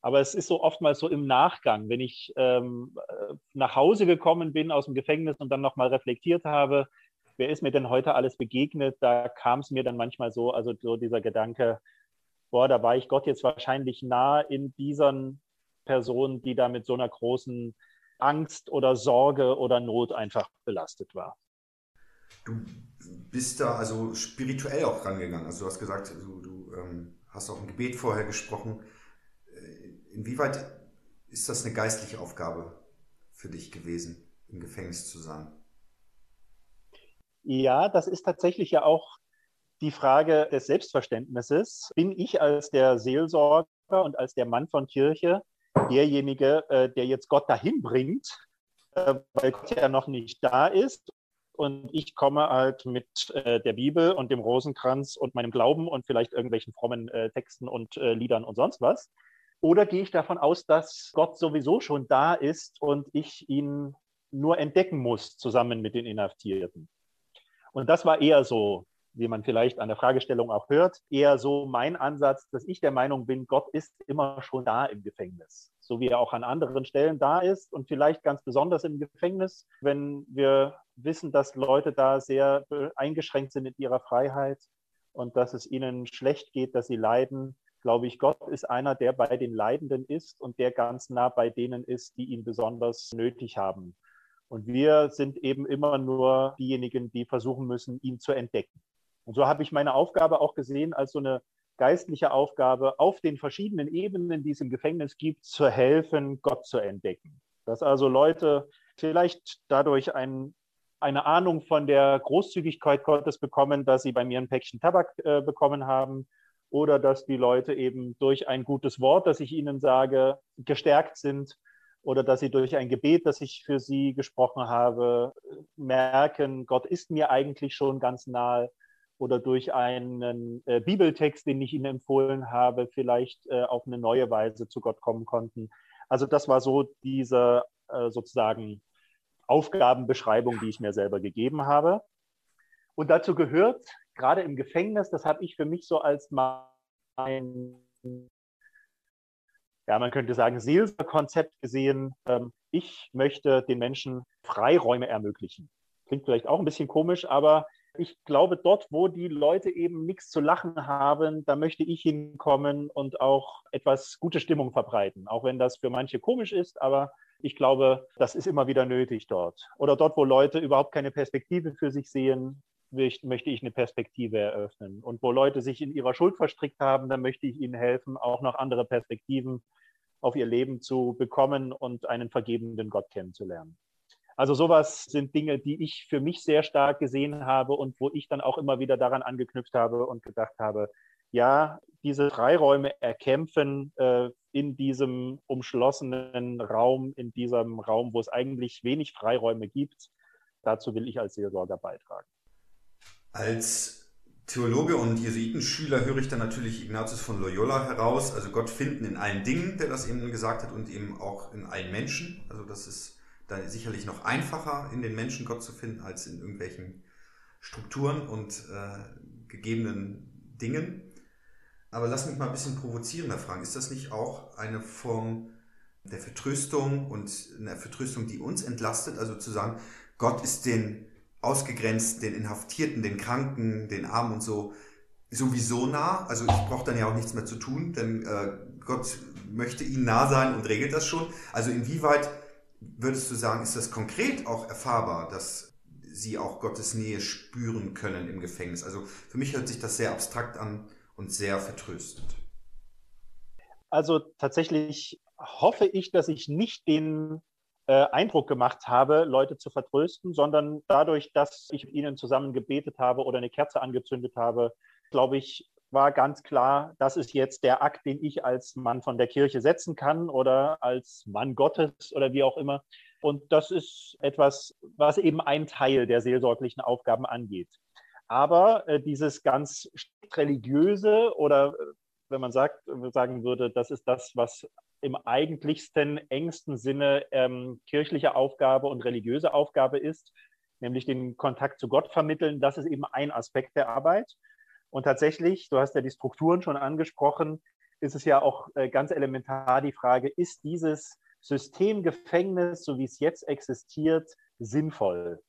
[SPEAKER 2] aber es ist so oftmals so im Nachgang, wenn ich ähm, nach Hause gekommen bin aus dem Gefängnis und dann nochmal reflektiert habe, wer ist mir denn heute alles begegnet, da kam es mir dann manchmal so, also so dieser Gedanke, boah, da war ich Gott jetzt wahrscheinlich nah in diesen Personen, die da mit so einer großen Angst oder Sorge oder Not einfach belastet war.
[SPEAKER 1] Du bist da also spirituell auch rangegangen. Also du hast gesagt, du, du ähm, hast auch ein Gebet vorher gesprochen. Inwieweit ist das eine geistliche Aufgabe für dich gewesen, im Gefängnis zu sein?
[SPEAKER 2] Ja, das ist tatsächlich ja auch die Frage des Selbstverständnisses. Bin ich als der Seelsorger und als der Mann von Kirche derjenige, äh, der jetzt Gott dahin bringt, äh, weil Gott ja noch nicht da ist und ich komme halt mit äh, der Bibel und dem Rosenkranz und meinem Glauben und vielleicht irgendwelchen frommen äh, Texten und äh, Liedern und sonst was. Oder gehe ich davon aus, dass Gott sowieso schon da ist und ich ihn nur entdecken muss, zusammen mit den Inhaftierten? Und das war eher so, wie man vielleicht an der Fragestellung auch hört, eher so mein Ansatz, dass ich der Meinung bin, Gott ist immer schon da im Gefängnis, so wie er auch an anderen Stellen da ist und vielleicht ganz besonders im Gefängnis, wenn wir wissen, dass Leute da sehr eingeschränkt sind in ihrer Freiheit und dass es ihnen schlecht geht, dass sie leiden, glaube ich, Gott ist einer, der bei den Leidenden ist und der ganz nah bei denen ist, die ihn besonders nötig haben. Und wir sind eben immer nur diejenigen, die versuchen müssen, ihn zu entdecken. Und so habe ich meine Aufgabe auch gesehen als so eine geistliche Aufgabe, auf den verschiedenen Ebenen, die es im Gefängnis gibt, zu helfen, Gott zu entdecken. Dass also Leute vielleicht dadurch ein, eine Ahnung von der Großzügigkeit Gottes bekommen, dass sie bei mir ein Päckchen Tabak äh, bekommen haben oder dass die Leute eben durch ein gutes Wort, das ich ihnen sage, gestärkt sind oder dass sie durch ein Gebet, das ich für sie gesprochen habe, merken, Gott ist mir eigentlich schon ganz nahe oder durch einen äh, Bibeltext, den ich ihnen empfohlen habe, vielleicht äh, auf eine neue Weise zu Gott kommen konnten. Also das war so diese äh, sozusagen Aufgabenbeschreibung, die ich mir selber gegeben habe. Und dazu gehört, gerade im Gefängnis, das habe ich für mich so als mein ja, man könnte sagen, Seelsorgerkonzept gesehen. Ähm, ich möchte den Menschen Freiräume ermöglichen. Klingt vielleicht auch ein bisschen komisch, aber ich glaube, dort, wo die Leute eben nichts zu lachen haben, da möchte ich hinkommen und auch etwas gute Stimmung verbreiten. Auch wenn das für manche komisch ist, aber ich glaube, das ist immer wieder nötig dort. Oder dort, wo Leute überhaupt keine Perspektive für sich sehen, möchte ich eine Perspektive eröffnen. Und wo Leute sich in ihrer Schuld verstrickt haben, dann möchte ich ihnen helfen, auch noch andere Perspektiven auf ihr Leben zu bekommen und einen vergebenden Gott kennenzulernen. Also sowas sind Dinge, die ich für mich sehr stark gesehen habe und wo ich dann auch immer wieder daran angeknüpft habe und gedacht habe, ja, diese Freiräume erkämpfen äh, in diesem umschlossenen Raum, in diesem Raum, wo es eigentlich wenig Freiräume gibt. Dazu will ich als Seelsorger beitragen.
[SPEAKER 1] Als Theologe und Jesuitenschüler höre ich dann natürlich Ignatius von Loyola heraus, also Gott finden in allen Dingen, der das eben gesagt hat, und eben auch in allen Menschen. Also das ist dann sicherlich noch einfacher, in den Menschen Gott zu finden, als in irgendwelchen Strukturen und äh, gegebenen Dingen. Aber lass mich mal ein bisschen provozierender fragen. Ist das nicht auch eine Form der Vertröstung und eine Vertröstung, die uns entlastet? Also zu sagen, Gott ist den ausgegrenzt, den Inhaftierten, den Kranken, den Armen und so sowieso nah. Also ich brauche dann ja auch nichts mehr zu tun, denn äh, Gott möchte ihnen nah sein und regelt das schon. Also inwieweit würdest du sagen, ist das konkret auch erfahrbar, dass sie auch Gottes Nähe spüren können im Gefängnis? Also für mich hört sich das sehr abstrakt an und sehr vertröstend.
[SPEAKER 2] Also tatsächlich hoffe ich, dass ich nicht den äh, Eindruck gemacht habe, Leute zu vertrösten, sondern dadurch, dass ich mit ihnen zusammen gebetet habe oder eine Kerze angezündet habe, glaube ich, war ganz klar, das ist jetzt der Akt, den ich als Mann von der Kirche setzen kann oder als Mann Gottes oder wie auch immer. Und das ist etwas, was eben ein Teil der seelsorglichen Aufgaben angeht. Aber äh, dieses ganz religiöse oder äh, wenn man sagt, sagen würde, das ist das, was im eigentlichsten, engsten Sinne ähm, kirchliche Aufgabe und religiöse Aufgabe ist, nämlich den Kontakt zu Gott vermitteln. Das ist eben ein Aspekt der Arbeit. Und tatsächlich, du hast ja die Strukturen schon angesprochen, ist es ja auch äh, ganz elementar die Frage, ist dieses System Gefängnis, so wie es jetzt existiert, sinnvoll?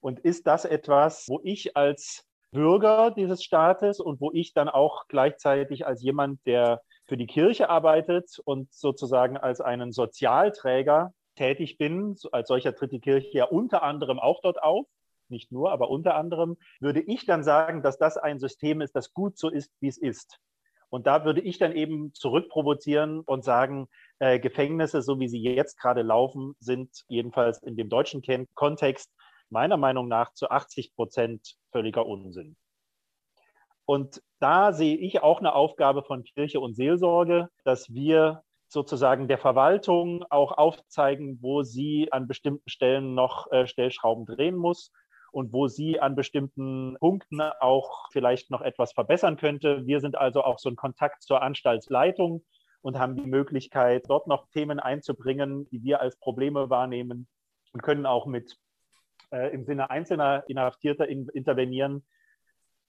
[SPEAKER 2] Und ist das etwas, wo ich als Bürger dieses Staates und wo ich dann auch gleichzeitig als jemand, der für die Kirche arbeitet und sozusagen als einen Sozialträger tätig bin, als solcher tritt die Kirche ja unter anderem auch dort auf, nicht nur, aber unter anderem, würde ich dann sagen, dass das ein System ist, das gut so ist, wie es ist. Und da würde ich dann eben zurückprovozieren und sagen, äh, Gefängnisse, so wie sie jetzt gerade laufen, sind jedenfalls in dem deutschen Kontext meiner Meinung nach zu 80 Prozent völliger Unsinn. Und da sehe ich auch eine Aufgabe von Kirche und Seelsorge, dass wir sozusagen der Verwaltung auch aufzeigen, wo sie an bestimmten Stellen noch äh, Stellschrauben drehen muss und wo sie an bestimmten Punkten auch vielleicht noch etwas verbessern könnte. Wir sind also auch so ein Kontakt zur Anstaltsleitung und haben die Möglichkeit, dort noch Themen einzubringen, die wir als Probleme wahrnehmen und können auch mit äh, im Sinne einzelner Inhaftierter in, intervenieren.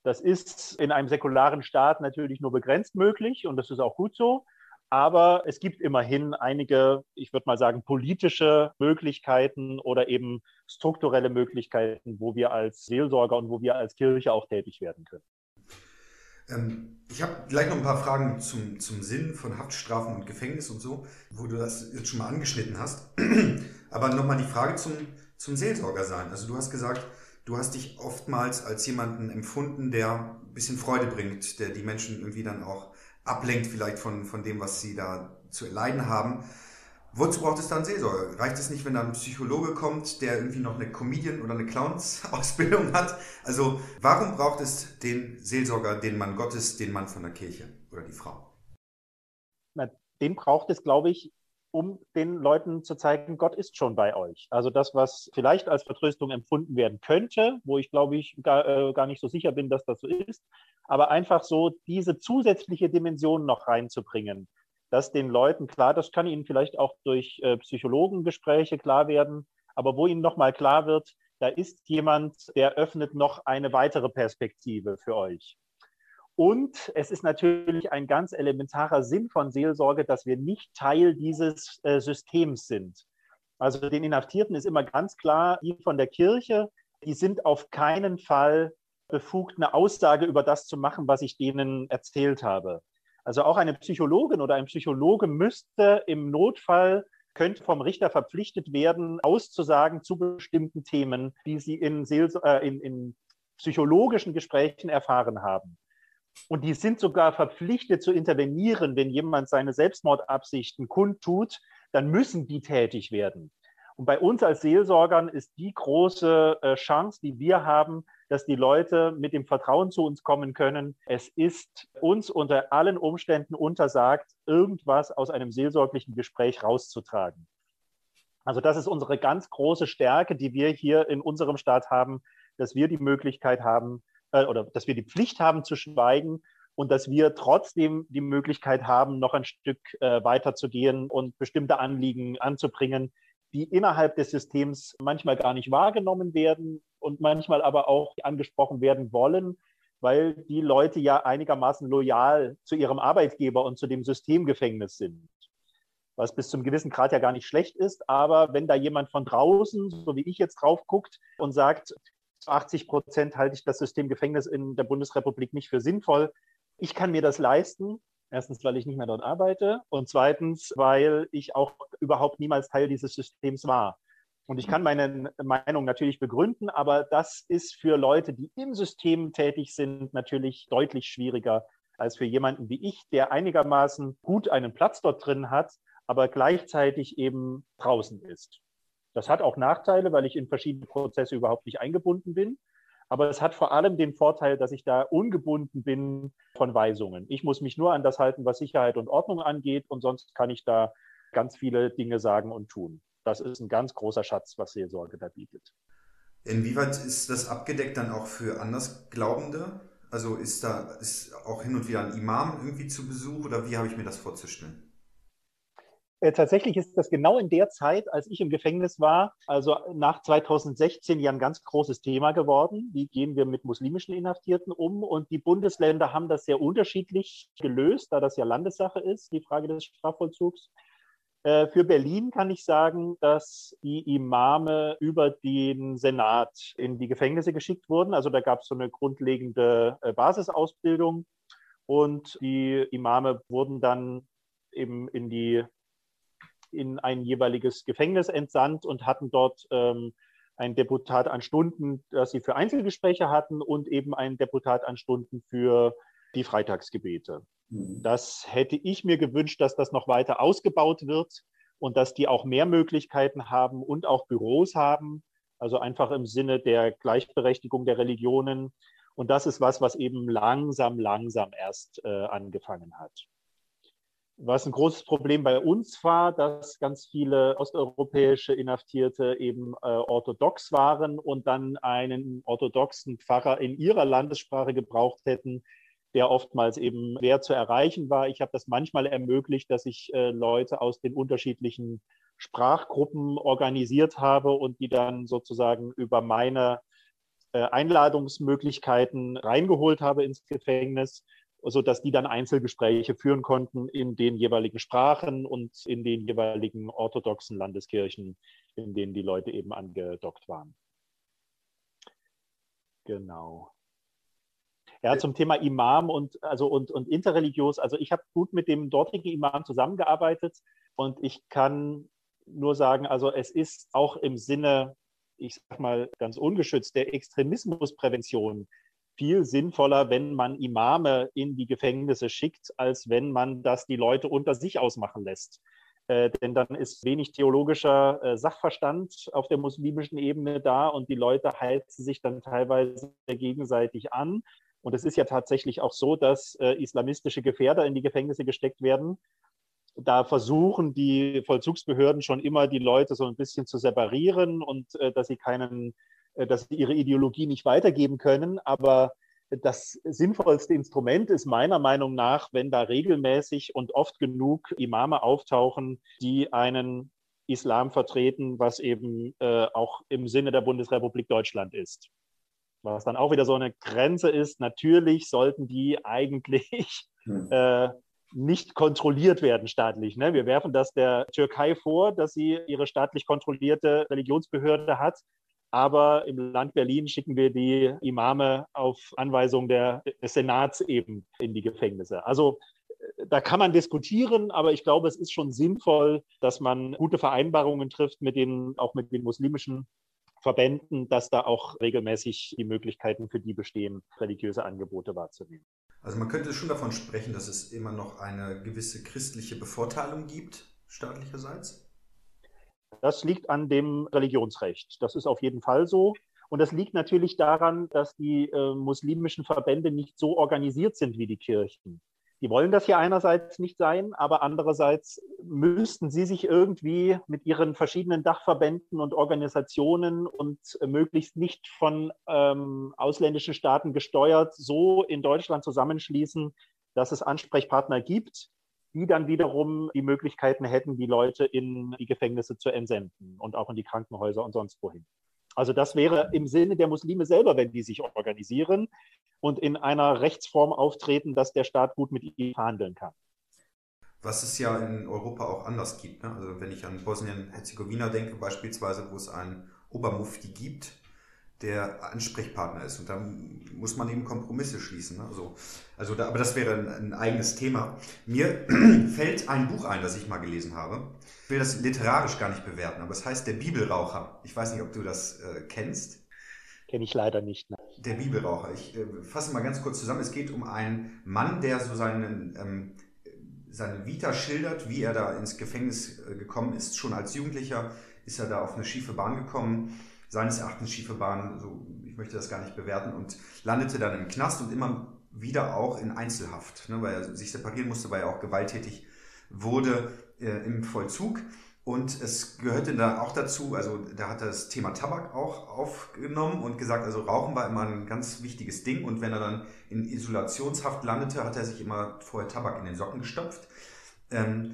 [SPEAKER 2] Das ist in einem säkularen Staat natürlich nur begrenzt möglich und das ist auch gut so. Aber es gibt immerhin einige, ich würde mal sagen, politische Möglichkeiten oder eben strukturelle Möglichkeiten, wo wir als Seelsorger und wo wir als Kirche auch tätig werden können.
[SPEAKER 1] Ähm, ich habe gleich noch ein paar Fragen zum, zum Sinn von Haftstrafen und Gefängnis und so, wo du das jetzt schon mal angeschnitten hast. Aber nochmal die Frage zum, zum Seelsorger sein. Also du hast gesagt, du hast dich oftmals als jemanden empfunden, der ein bisschen Freude bringt, der die Menschen irgendwie dann auch ablenkt vielleicht von, von dem, was sie da zu erleiden haben. Wozu braucht es dann Seelsorger? Reicht es nicht, wenn da ein Psychologe kommt, der irgendwie noch eine Comedian- oder eine Clowns-Ausbildung hat? Also warum braucht es den Seelsorger, den Mann Gottes, den Mann von der Kirche oder die Frau?
[SPEAKER 2] Na, den braucht es, glaube ich, um den Leuten zu zeigen, Gott ist schon bei euch. Also das, was vielleicht als Vertröstung empfunden werden könnte, wo ich glaube ich gar, äh, gar nicht so sicher bin, dass das so ist, aber einfach so diese zusätzliche Dimension noch reinzubringen, dass den Leuten klar, das kann ihnen vielleicht auch durch äh, Psychologengespräche klar werden, aber wo ihnen nochmal klar wird, da ist jemand, der öffnet noch eine weitere Perspektive für euch. Und es ist natürlich ein ganz elementarer Sinn von Seelsorge, dass wir nicht Teil dieses äh, Systems sind. Also den Inhaftierten ist immer ganz klar, die von der Kirche, die sind auf keinen Fall befugt, eine Aussage über das zu machen, was ich denen erzählt habe. Also auch eine Psychologin oder ein Psychologe müsste im Notfall könnte vom Richter verpflichtet werden, auszusagen zu bestimmten Themen, die sie in, Seels äh, in, in psychologischen Gesprächen erfahren haben. Und die sind sogar verpflichtet zu intervenieren, wenn jemand seine Selbstmordabsichten kundtut, dann müssen die tätig werden. Und bei uns als Seelsorgern ist die große äh, Chance, die wir haben, dass die Leute mit dem Vertrauen zu uns kommen können. Es ist uns unter allen Umständen untersagt, irgendwas aus einem seelsorglichen Gespräch rauszutragen. Also das ist unsere ganz große Stärke, die wir hier in unserem Staat haben, dass wir die Möglichkeit haben, äh, oder dass wir die Pflicht haben zu schweigen und dass wir trotzdem die Möglichkeit haben, noch ein Stück äh, weiter zu gehen und bestimmte Anliegen anzubringen, die innerhalb des Systems manchmal gar nicht wahrgenommen werden und manchmal aber auch angesprochen werden wollen, weil die Leute ja einigermaßen loyal zu ihrem Arbeitgeber und zu dem Systemgefängnis sind. Was bis zum gewissen Grad ja gar nicht schlecht ist, aber wenn da jemand von draußen, so wie ich jetzt drauf guckt und sagt, 80 Prozent halte ich das System Gefängnis in der Bundesrepublik nicht für sinnvoll. Ich kann mir das leisten. Erstens, weil ich nicht mehr dort arbeite und zweitens, weil ich auch überhaupt niemals Teil dieses Systems war. Und ich kann meine Meinung natürlich begründen, aber das ist für Leute, die im System tätig sind, natürlich deutlich schwieriger als für jemanden wie ich, der einigermaßen gut einen Platz dort drin hat, aber gleichzeitig eben draußen ist. Das hat auch Nachteile, weil ich in verschiedene Prozesse überhaupt nicht eingebunden bin. Aber es hat vor allem den Vorteil, dass ich da ungebunden bin von Weisungen. Ich muss mich nur an das halten, was Sicherheit und Ordnung angeht, und sonst kann ich da ganz viele Dinge sagen und tun. Das ist ein ganz großer Schatz, was Seelsorge da bietet.
[SPEAKER 1] Inwieweit ist das abgedeckt dann auch für Andersglaubende? Also ist da ist auch hin und wieder ein Imam irgendwie zu Besuch oder wie habe ich mir das vorzustellen?
[SPEAKER 2] Äh, tatsächlich ist das genau in der Zeit, als ich im Gefängnis war, also nach 2016 ja ein ganz großes Thema geworden. Wie gehen wir mit muslimischen Inhaftierten um? Und die Bundesländer haben das sehr unterschiedlich gelöst, da das ja Landessache ist, die Frage des Strafvollzugs. Äh, für Berlin kann ich sagen, dass die Imame über den Senat in die Gefängnisse geschickt wurden. Also da gab es so eine grundlegende äh, Basisausbildung und die Imame wurden dann eben in die in ein jeweiliges Gefängnis entsandt und hatten dort ähm, ein Deputat an Stunden, das sie für Einzelgespräche hatten und eben ein Deputat an Stunden für die Freitagsgebete. Mhm. Das hätte ich mir gewünscht, dass das noch weiter ausgebaut wird und dass die auch mehr Möglichkeiten haben und auch Büros haben, also einfach im Sinne der Gleichberechtigung der Religionen. Und das ist was, was eben langsam, langsam erst äh, angefangen hat. Was ein großes Problem bei uns war, dass ganz viele osteuropäische Inhaftierte eben äh, orthodox waren und dann einen orthodoxen Pfarrer in ihrer Landessprache gebraucht hätten, der oftmals eben schwer zu erreichen war. Ich habe das manchmal ermöglicht, dass ich äh, Leute aus den unterschiedlichen Sprachgruppen organisiert habe und die dann sozusagen über meine äh, Einladungsmöglichkeiten reingeholt habe ins Gefängnis sodass die dann Einzelgespräche führen konnten in den jeweiligen Sprachen und in den jeweiligen orthodoxen Landeskirchen, in denen die Leute eben angedockt waren. Genau. Ja, zum Thema Imam und, also und, und interreligios. Also ich habe gut mit dem dortigen Imam zusammengearbeitet und ich kann nur sagen, also es ist auch im Sinne, ich sag mal ganz ungeschützt, der Extremismusprävention viel sinnvoller, wenn man Imame in die Gefängnisse schickt, als wenn man das die Leute unter sich ausmachen lässt. Äh, denn dann ist wenig theologischer äh, Sachverstand auf der muslimischen Ebene da und die Leute heizen sich dann teilweise gegenseitig an. Und es ist ja tatsächlich auch so, dass äh, islamistische Gefährder in die Gefängnisse gesteckt werden. Da versuchen die Vollzugsbehörden schon immer, die Leute so ein bisschen zu separieren und äh, dass sie keinen dass sie ihre Ideologie nicht weitergeben können. Aber das sinnvollste Instrument ist meiner Meinung nach, wenn da regelmäßig und oft genug Imame auftauchen, die einen Islam vertreten, was eben äh, auch im Sinne der Bundesrepublik Deutschland ist. Was dann auch wieder so eine Grenze ist, natürlich sollten die eigentlich hm. äh, nicht kontrolliert werden staatlich. Ne? Wir werfen das der Türkei vor, dass sie ihre staatlich kontrollierte Religionsbehörde hat. Aber im Land Berlin schicken wir die Imame auf Anweisung der, des Senats eben in die Gefängnisse. Also äh, da kann man diskutieren, aber ich glaube, es ist schon sinnvoll, dass man gute Vereinbarungen trifft mit den, auch mit den muslimischen Verbänden, dass da auch regelmäßig die Möglichkeiten für die bestehen, religiöse Angebote wahrzunehmen.
[SPEAKER 1] Also man könnte schon davon sprechen, dass es immer noch eine gewisse christliche Bevorteilung gibt, staatlicherseits.
[SPEAKER 2] Das liegt an dem Religionsrecht. Das ist auf jeden Fall so. Und das liegt natürlich daran, dass die äh, muslimischen Verbände nicht so organisiert sind wie die Kirchen. Die wollen das ja einerseits nicht sein, aber andererseits müssten sie sich irgendwie mit ihren verschiedenen Dachverbänden und Organisationen und äh, möglichst nicht von ähm, ausländischen Staaten gesteuert so in Deutschland zusammenschließen, dass es Ansprechpartner gibt, die dann wiederum die Möglichkeiten hätten, die Leute in die Gefängnisse zu entsenden und auch in die Krankenhäuser und sonst wohin. Also das wäre im Sinne der Muslime selber, wenn die sich organisieren und in einer Rechtsform auftreten, dass der Staat gut mit ihnen verhandeln kann.
[SPEAKER 1] Was es ja in Europa auch anders gibt. Ne? Also wenn ich an Bosnien-Herzegowina denke beispielsweise, wo es einen Obermufti gibt, der Ansprechpartner ist. Und da muss man eben Kompromisse schließen. Ne? Also, also da, aber das wäre ein, ein, eigenes Thema. Mir fällt ein Buch ein, das ich mal gelesen habe. Ich will das literarisch gar nicht bewerten, aber es heißt Der Bibelraucher. Ich weiß nicht, ob du das äh, kennst.
[SPEAKER 2] Kenne ich leider nicht. Ne?
[SPEAKER 1] Der Bibelraucher. Ich äh, fasse mal ganz kurz zusammen. Es geht um einen Mann, der so seinen, ähm, seine Vita schildert, wie er da ins Gefängnis äh, gekommen ist. Schon als Jugendlicher ist er da auf eine schiefe Bahn gekommen seines Erachtens schiefe Bahn, so, ich möchte das gar nicht bewerten, und landete dann im Knast und immer wieder auch in Einzelhaft, ne, weil er sich separieren musste, weil er auch gewalttätig wurde äh, im Vollzug. Und es gehörte da auch dazu, also da hat er das Thema Tabak auch aufgenommen und gesagt, also Rauchen war immer ein ganz wichtiges Ding. Und wenn er dann in Isolationshaft landete, hat er sich immer vorher Tabak in den Socken gestopft. Ähm,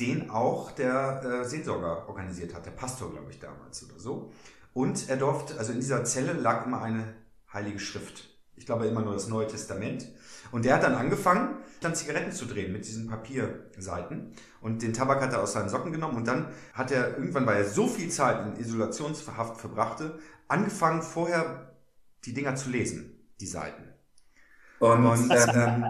[SPEAKER 1] den auch der äh, Seelsorger organisiert hat, der Pastor, glaube ich, damals oder so. Und er durfte, also in dieser Zelle lag immer eine heilige Schrift. Ich glaube immer nur das Neue Testament. Und der hat dann angefangen, dann Zigaretten zu drehen mit diesen Papierseiten. Und den Tabak hat er aus seinen Socken genommen. Und dann hat er irgendwann, weil er so viel Zeit in Isolationshaft verbrachte, angefangen, vorher die Dinger zu lesen, die Seiten. Und, und ähm,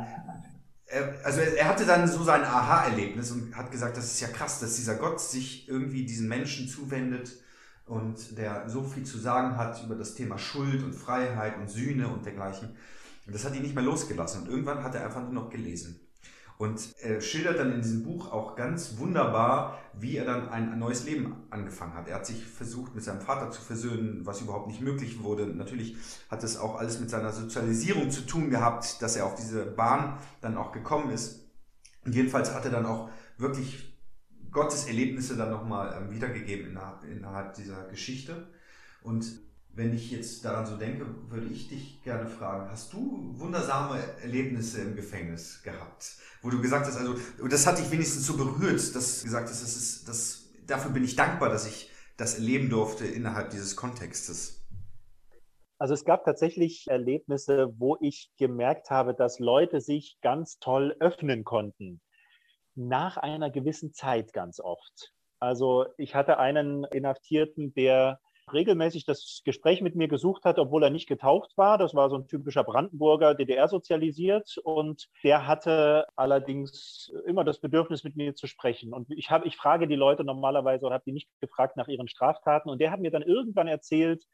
[SPEAKER 1] also er hatte dann so sein Aha-Erlebnis und hat gesagt, das ist ja krass, dass dieser Gott sich irgendwie diesen Menschen zuwendet und der so viel zu sagen hat über das Thema Schuld und Freiheit und Sühne und dergleichen. Und das hat ihn nicht mehr losgelassen. Und irgendwann hat er einfach nur noch gelesen. Und er schildert dann in diesem Buch auch ganz wunderbar, wie er dann ein neues Leben angefangen hat. Er hat sich versucht, mit seinem Vater zu versöhnen, was überhaupt nicht möglich wurde. Natürlich hat es auch alles mit seiner Sozialisierung zu tun gehabt, dass er auf diese Bahn dann auch gekommen ist. Und jedenfalls hat er dann auch wirklich Gottes Erlebnisse dann nochmal ähm, wiedergegeben innerhalb, dieser Geschichte. Und wenn ich jetzt daran so denke, würde ich dich gerne fragen, hast du wundersame Erlebnisse im Gefängnis gehabt? Wo du gesagt hast, also, das hat dich wenigstens so berührt, dass du gesagt hast, das ist, das, dafür bin ich dankbar, dass ich das erleben durfte innerhalb dieses Kontextes.
[SPEAKER 2] Also es gab tatsächlich Erlebnisse, wo ich gemerkt habe, dass Leute sich ganz toll öffnen konnten. Nach einer gewissen Zeit ganz oft. Also ich hatte einen Inhaftierten, der regelmäßig das Gespräch mit mir gesucht hat, obwohl er nicht getauft war. Das war so ein typischer Brandenburger, DDR sozialisiert. Und der hatte allerdings immer das Bedürfnis, mit mir zu sprechen. Und ich, hab, ich frage die Leute normalerweise oder habe die nicht gefragt nach ihren Straftaten. Und der hat mir dann irgendwann erzählt,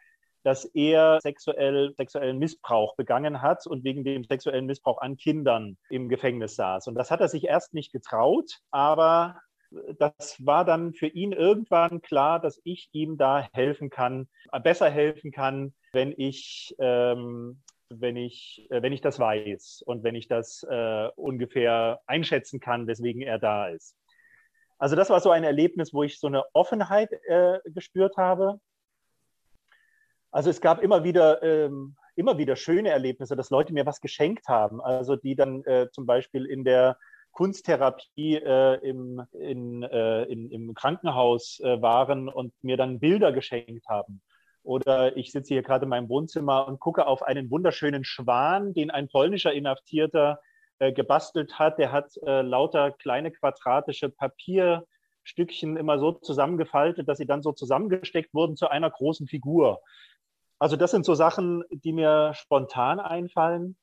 [SPEAKER 2] dass er sexuell, sexuellen Missbrauch begangen hat und wegen dem sexuellen Missbrauch an Kindern im Gefängnis saß. Und das hat er sich erst nicht getraut, aber das war dann für ihn irgendwann klar, dass ich ihm da helfen kann, besser helfen kann, wenn ich, ähm, wenn ich, äh, wenn ich das weiß und wenn ich das äh, ungefähr einschätzen kann, weswegen er da ist. Also das war so ein Erlebnis, wo ich so eine Offenheit äh, gespürt habe. Also es gab immer wieder, ähm, immer wieder schöne Erlebnisse, dass Leute mir was geschenkt haben. Also die dann äh, zum Beispiel in der Kunsttherapie äh, im, in, äh, in, im Krankenhaus äh, waren und mir dann Bilder geschenkt haben. Oder ich sitze hier gerade in meinem Wohnzimmer und gucke auf einen wunderschönen Schwan, den ein polnischer Inhaftierter äh, gebastelt hat. Der hat äh, lauter kleine quadratische Papierstückchen immer so zusammengefaltet, dass sie dann so zusammengesteckt wurden zu einer großen Figur. Also das sind so Sachen, die mir spontan einfallen.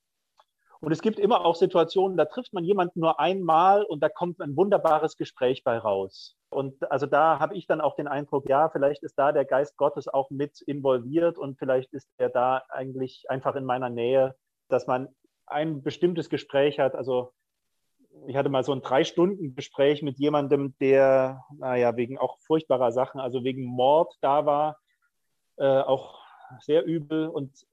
[SPEAKER 2] Und es gibt immer auch Situationen, da trifft man jemanden nur einmal und da kommt ein wunderbares Gespräch bei raus. Und also da habe ich dann auch den Eindruck, ja, vielleicht ist da der Geist Gottes auch mit involviert und vielleicht ist er da eigentlich einfach in meiner Nähe, dass man ein bestimmtes Gespräch hat. Also ich hatte mal so ein drei Stunden Gespräch mit jemandem, der, naja, wegen auch furchtbarer Sachen, also wegen Mord da war, äh, auch sehr übel. Und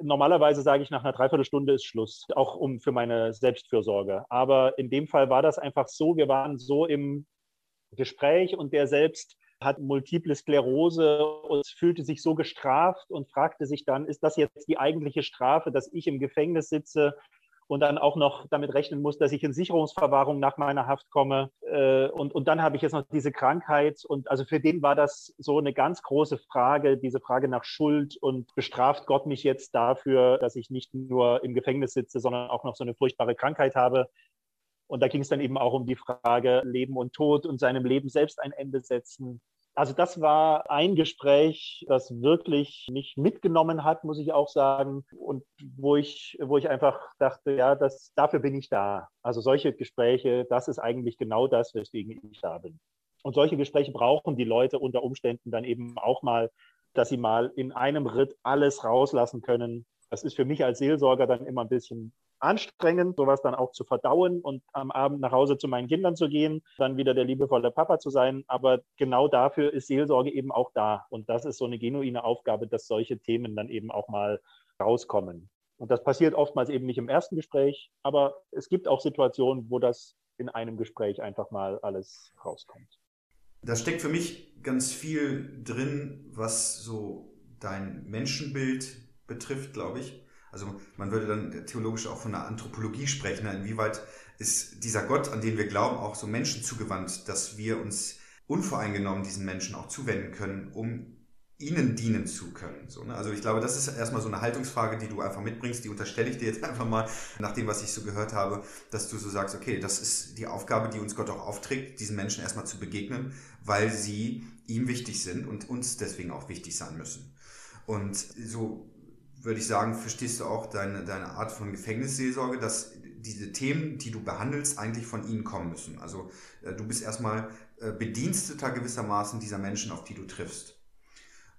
[SPEAKER 2] normalerweise sage ich, nach einer Dreiviertelstunde ist Schluss, auch um für meine Selbstfürsorge. Aber in dem Fall war das einfach so, wir waren so im Gespräch und der selbst hat multiple Sklerose und fühlte sich so gestraft und fragte sich dann, ist das jetzt die eigentliche Strafe, dass ich im Gefängnis sitze und dann auch noch damit rechnen muss, dass ich in Sicherungsverwahrung nach meiner Haft komme. Äh, und, und dann habe ich jetzt noch diese Krankheit. Und also für den war das so eine ganz große Frage, diese Frage nach Schuld und bestraft Gott mich jetzt dafür, dass ich nicht nur im Gefängnis sitze, sondern auch noch so eine furchtbare Krankheit habe. Und da ging es dann eben auch um die Frage Leben und Tod und seinem Leben selbst ein Ende setzen. Also das war ein Gespräch, das wirklich mich mitgenommen hat, muss ich auch sagen, und wo ich, wo ich einfach dachte, ja, das, dafür bin ich da. Also solche Gespräche, das ist eigentlich genau das, weswegen ich da bin. Und solche Gespräche brauchen die Leute unter Umständen dann eben auch mal, dass sie mal in einem Ritt alles rauslassen können. Das ist für mich als Seelsorger dann immer ein bisschen anstrengend, sowas dann auch zu verdauen und am Abend nach Hause zu meinen Kindern zu gehen, dann wieder der liebevolle Papa zu sein. Aber genau dafür ist Seelsorge eben auch da. Und das ist so eine genuine Aufgabe, dass solche Themen dann eben auch mal rauskommen. Und das passiert oftmals eben nicht im ersten Gespräch, aber es gibt auch Situationen, wo das in einem Gespräch einfach mal alles rauskommt.
[SPEAKER 1] Da steckt für mich ganz viel drin, was so dein Menschenbild betrifft, glaube ich. Also man würde dann theologisch auch von einer Anthropologie sprechen. Inwieweit ist dieser Gott, an den wir glauben, auch so Menschen zugewandt, dass wir uns unvoreingenommen diesen Menschen auch zuwenden können, um ihnen dienen zu können. So, ne? Also ich glaube, das ist erstmal so eine Haltungsfrage, die du einfach mitbringst, die unterstelle ich dir jetzt einfach mal, nach dem, was ich so gehört habe, dass du so sagst, okay, das ist die Aufgabe, die uns Gott auch aufträgt, diesen Menschen erstmal zu begegnen, weil sie ihm wichtig sind und uns deswegen auch wichtig sein müssen. Und so würde ich sagen, verstehst du auch deine, deine Art von Gefängnisseelsorge, dass diese Themen, die du behandelst, eigentlich von ihnen kommen müssen. Also äh, du bist erstmal äh, Bediensteter gewissermaßen dieser Menschen, auf die du triffst.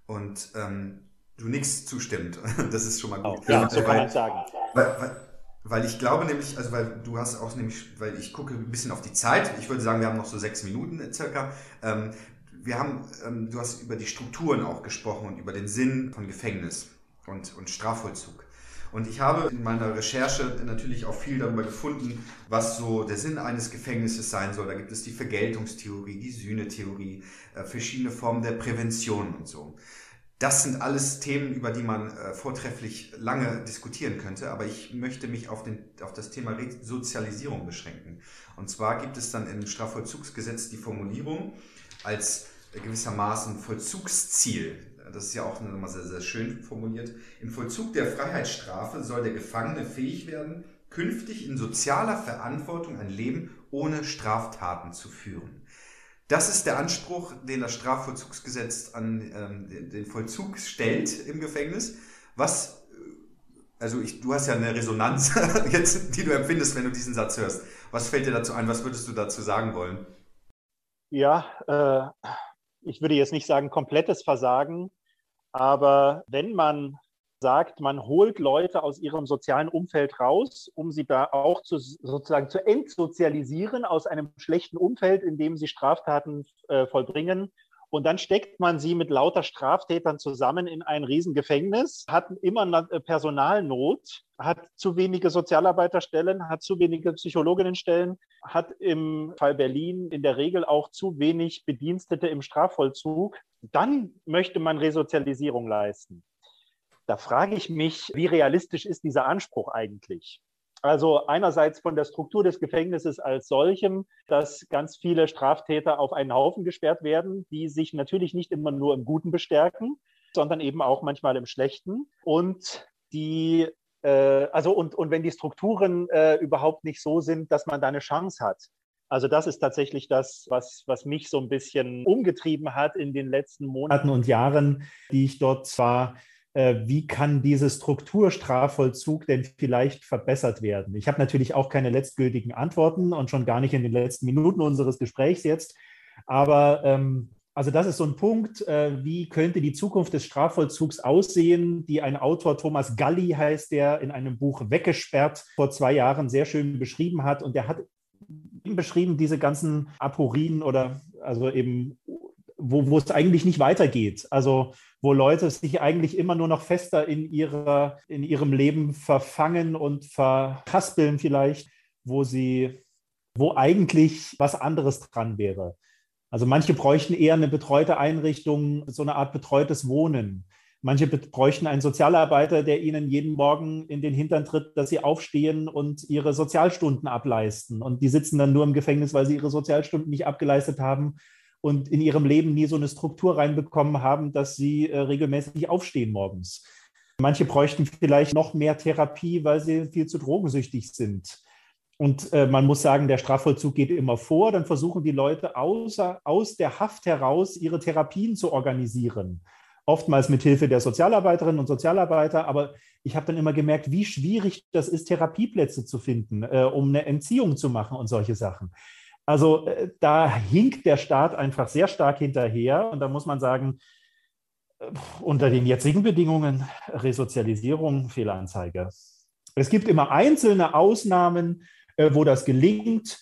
[SPEAKER 1] Und ähm, du nichts zustimmt. Das ist schon mal gut.
[SPEAKER 2] Oh, ja, so kann man sagen.
[SPEAKER 1] Weil, weil, weil ich glaube nämlich, also weil du hast auch nämlich, weil ich gucke ein bisschen auf die Zeit. Ich würde sagen, wir haben noch so sechs Minuten circa. Ähm, wir haben, ähm, du hast über die Strukturen auch gesprochen und über den Sinn von Gefängnis und, und Strafvollzug. Und ich habe in meiner Recherche natürlich auch viel darüber gefunden, was so der Sinn eines Gefängnisses sein soll. Da gibt es die Vergeltungstheorie, die Sühnetheorie, äh, verschiedene Formen der Prävention und so. Das sind alles Themen, über die man äh, vortrefflich lange diskutieren könnte, aber ich möchte mich auf, den, auf das Thema Resozialisierung beschränken. Und zwar gibt es dann im Strafvollzugsgesetz die Formulierung als gewissermaßen Vollzugsziel das ist ja auch nochmal sehr, sehr schön formuliert, im Vollzug der Freiheitsstrafe soll der Gefangene fähig werden, künftig in sozialer Verantwortung ein Leben ohne Straftaten zu führen. Das ist der Anspruch, den das Strafvollzugsgesetz an ähm, den Vollzug stellt im Gefängnis. Was, äh, also ich, du hast ja eine Resonanz jetzt, die du empfindest, wenn du diesen Satz hörst. Was fällt dir dazu ein? Was würdest du dazu sagen wollen?
[SPEAKER 2] Ja, äh, ich würde jetzt nicht sagen komplettes Versagen, aber wenn man sagt, man holt Leute aus ihrem sozialen Umfeld raus, um sie da auch zu, sozusagen zu entsozialisieren aus einem schlechten Umfeld, in dem sie Straftaten äh, vollbringen und dann steckt man sie mit lauter Straftätern zusammen in ein Riesengefängnis, hat immer äh, Personalnot, hat zu wenige Sozialarbeiterstellen, hat zu wenige Psychologinnenstellen, hat im Fall Berlin in der Regel auch zu wenig Bedienstete im Strafvollzug. Dann möchte man Resozialisierung leisten. Da frage ich mich, wie realistisch ist dieser Anspruch eigentlich? Also einerseits von der Struktur des Gefängnisses als solchem, dass ganz viele Straftäter auf einen Haufen gesperrt werden, die sich natürlich nicht immer nur im Guten bestärken, sondern eben auch manchmal im Schlechten. Und die, äh, also und, und wenn die Strukturen äh, überhaupt nicht so sind, dass man da eine Chance hat. Also das ist tatsächlich das, was, was mich so ein bisschen umgetrieben hat in den letzten Monaten und Jahren, die ich dort war äh, wie kann diese Strukturstrafvollzug denn vielleicht verbessert werden? Ich habe natürlich auch keine letztgültigen Antworten und schon gar nicht in den letzten Minuten unseres Gesprächs jetzt. Aber ähm, also das ist so ein Punkt, äh, wie könnte die Zukunft des Strafvollzugs aussehen, die ein Autor, Thomas Galli heißt, der in einem Buch Weggesperrt vor zwei Jahren sehr schön beschrieben hat. Und der hat beschrieben, diese ganzen Aporien oder also eben, wo, wo es eigentlich nicht weitergeht. Also wo Leute sich eigentlich immer nur noch fester in, ihrer, in ihrem Leben verfangen und verhaspeln vielleicht, wo sie, wo eigentlich was anderes dran wäre. Also manche bräuchten eher eine betreute Einrichtung, so eine Art betreutes Wohnen. Manche bräuchten einen Sozialarbeiter, der ihnen jeden Morgen in den Hintern tritt, dass sie aufstehen und ihre Sozialstunden ableisten. Und die sitzen dann nur im Gefängnis, weil sie ihre Sozialstunden nicht abgeleistet haben und in ihrem Leben nie so eine Struktur reinbekommen haben, dass sie äh, regelmäßig aufstehen morgens. Manche bräuchten vielleicht noch mehr Therapie, weil sie viel zu drogensüchtig sind. Und äh, man muss sagen, der Strafvollzug geht immer vor. Dann versuchen die Leute außer, aus der Haft heraus ihre Therapien zu organisieren. Oftmals mit Hilfe der Sozialarbeiterinnen und Sozialarbeiter. Aber ich habe dann immer gemerkt, wie schwierig das ist, Therapieplätze zu finden, äh, um eine Entziehung zu machen und solche Sachen. Also äh, da hinkt der Staat einfach sehr stark hinterher und da muss man sagen, äh, unter den jetzigen Bedingungen Resozialisierung, Fehlanzeige. Es gibt immer einzelne Ausnahmen, äh, wo das gelingt.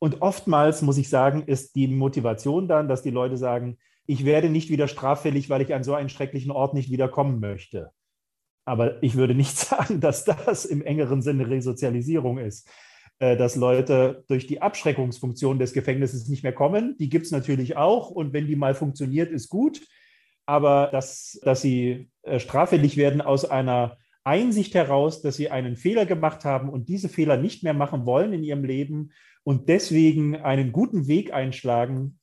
[SPEAKER 2] Und oftmals, muss ich sagen, ist die Motivation dann, dass die Leute sagen, ich werde nicht wieder straffällig, weil ich an so einen schrecklichen Ort nicht wiederkommen möchte. Aber ich würde nicht sagen, dass das im engeren Sinne Resozialisierung ist. Äh, dass Leute durch die Abschreckungsfunktion des Gefängnisses nicht mehr kommen. Die gibt es natürlich auch und wenn die mal funktioniert, ist gut. Aber dass, dass sie äh, straffällig werden aus einer Einsicht heraus, dass sie einen Fehler gemacht haben und diese Fehler nicht mehr machen wollen in ihrem Leben und deswegen einen guten Weg einschlagen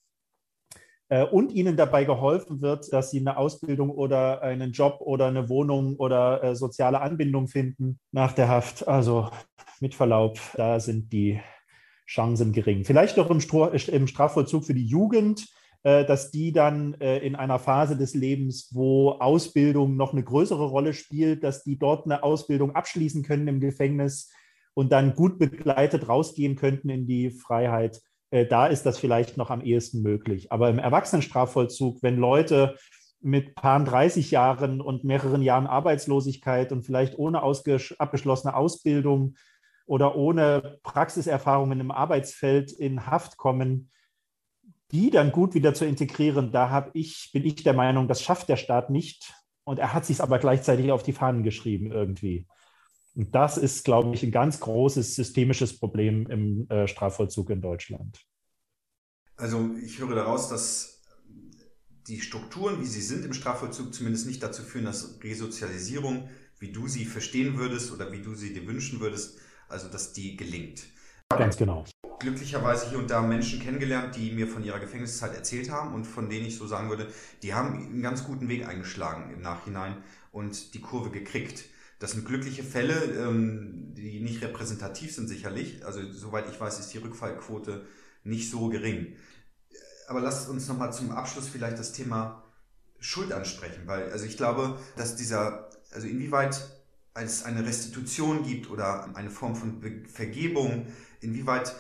[SPEAKER 2] und ihnen dabei geholfen wird, dass sie eine Ausbildung oder einen Job oder eine Wohnung oder äh, soziale Anbindung finden nach der Haft. Also mit Verlaub, da sind die Chancen gering. Vielleicht noch im, im Strafvollzug für die Jugend äh, dass die dann in einer Phase des Lebens, wo Ausbildung noch eine größere Rolle spielt, dass die dort eine Ausbildung abschließen können im Gefängnis und dann gut begleitet rausgehen könnten in die Freiheit. Da ist das vielleicht noch am ehesten möglich. Aber im Erwachsenenstrafvollzug, wenn Leute mit paar 30 Jahren und mehreren Jahren Arbeitslosigkeit und vielleicht ohne abgeschlossene Ausbildung oder ohne Praxiserfahrungen im Arbeitsfeld in Haft kommen, die dann gut wieder zu integrieren, da ich, bin ich der Meinung, das schafft der Staat nicht. Und er hat sich aber gleichzeitig auf die Fahnen geschrieben irgendwie. Und das ist, glaube ich, ein ganz großes systemisches Problem im äh, Strafvollzug in Deutschland.
[SPEAKER 1] Also ich höre daraus, dass die Strukturen, wie sie sind im Strafvollzug, zumindest nicht dazu führen, dass Resozialisierung, wie du sie verstehen würdest oder wie du sie dir wünschen würdest, also dass die gelingt.
[SPEAKER 2] Ganz genau.
[SPEAKER 1] Glücklicherweise hier und da Menschen kennengelernt, die mir von ihrer Gefängniszeit erzählt haben und von denen ich so sagen würde, die haben einen ganz guten Weg eingeschlagen im Nachhinein und die Kurve gekriegt. Das sind glückliche Fälle, ähm, die nicht repräsentativ sind sicherlich. Also soweit ich weiß, ist die Rückfallquote nicht so gering. Aber lasst uns nochmal zum Abschluss vielleicht das Thema Schuld ansprechen, weil also ich glaube, dass dieser, also inwieweit es eine Restitution gibt oder eine Form von Vergebung, inwieweit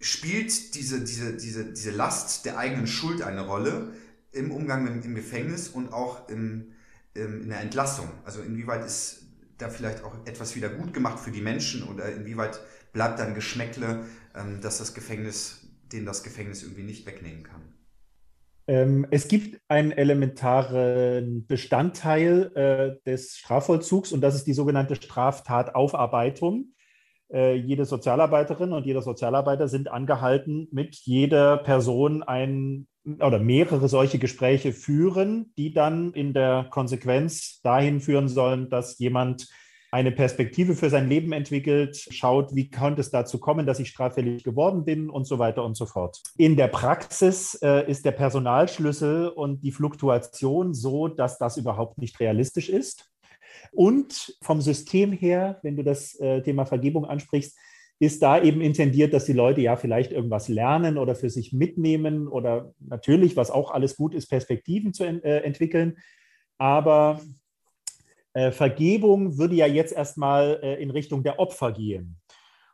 [SPEAKER 1] spielt diese, diese, diese, diese Last der eigenen Schuld eine Rolle im Umgang im, im Gefängnis und auch im, in der Entlassung? Also inwieweit ist da vielleicht auch etwas wieder gut gemacht für die Menschen oder inwieweit bleibt dann Geschmäckle, ähm, dass das Gefängnis, den das Gefängnis irgendwie nicht wegnehmen kann?
[SPEAKER 2] Ähm, es gibt einen elementaren Bestandteil äh, des Strafvollzugs und das ist die sogenannte Straftataufarbeitung. Äh, jede Sozialarbeiterin und jeder Sozialarbeiter sind angehalten, mit jeder Person ein oder mehrere solche Gespräche führen, die dann in der Konsequenz dahin führen sollen, dass jemand eine Perspektive für sein Leben entwickelt, schaut, wie konnte es dazu kommen, dass ich straffällig geworden bin und so weiter und so fort. In der Praxis äh, ist der Personalschlüssel und die Fluktuation so, dass das überhaupt nicht realistisch ist. Und vom System her, wenn du das äh, Thema Vergebung ansprichst, ist da eben intendiert, dass die Leute ja vielleicht irgendwas lernen oder für sich mitnehmen oder natürlich, was auch alles gut ist, Perspektiven zu en äh, entwickeln. Aber äh, Vergebung würde ja jetzt erstmal äh, in Richtung der Opfer gehen.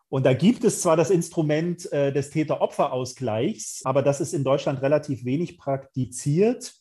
[SPEAKER 2] Und da gibt es zwar das Instrument des Täter-Opfer-Ausgleichs, aber das ist in Deutschland relativ wenig praktiziert.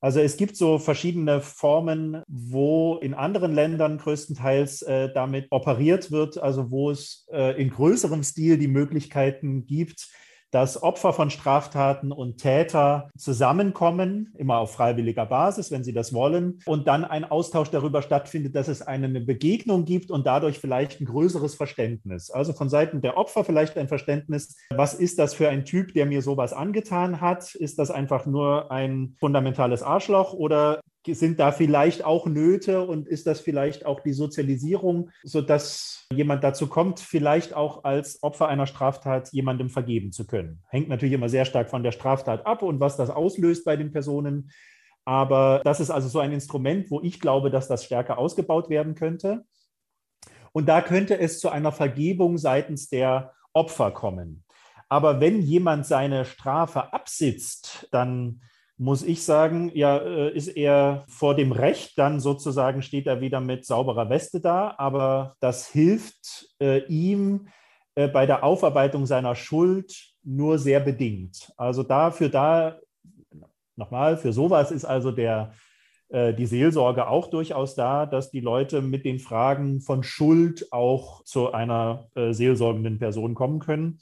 [SPEAKER 2] Also es gibt so verschiedene Formen, wo in anderen Ländern größtenteils äh, damit operiert wird, also wo es äh, in größerem Stil die Möglichkeiten gibt, dass Opfer von Straftaten und Täter zusammenkommen, immer auf freiwilliger Basis, wenn sie das wollen, und dann ein Austausch darüber stattfindet, dass es eine Begegnung gibt und dadurch vielleicht ein größeres Verständnis. Also von Seiten der Opfer vielleicht ein Verständnis, was ist das für ein Typ, der mir sowas angetan hat? Ist das einfach nur ein fundamentales Arschloch oder sind da vielleicht auch Nöte und ist das vielleicht auch die Sozialisierung, sodass jemand dazu kommt, vielleicht auch als Opfer einer Straftat jemandem vergeben zu können? Hängt natürlich immer sehr stark von der Straftat ab und was das auslöst bei den Personen. Aber das ist also so ein Instrument, wo ich glaube, dass das stärker ausgebaut werden könnte. Und da könnte es zu einer Vergebung seitens der Opfer kommen. Aber wenn jemand seine Strafe absitzt, dann muss ich sagen, ja, äh, ist er vor dem Recht, dann sozusagen steht er wieder mit sauberer Weste da, aber das hilft äh, ihm äh, bei der Aufarbeitung seiner Schuld nur sehr bedingt. Also dafür da, nochmal, für sowas ist also der, äh, die Seelsorge auch durchaus da, dass die Leute mit den Fragen von Schuld auch zu einer äh, seelsorgenden Person kommen können.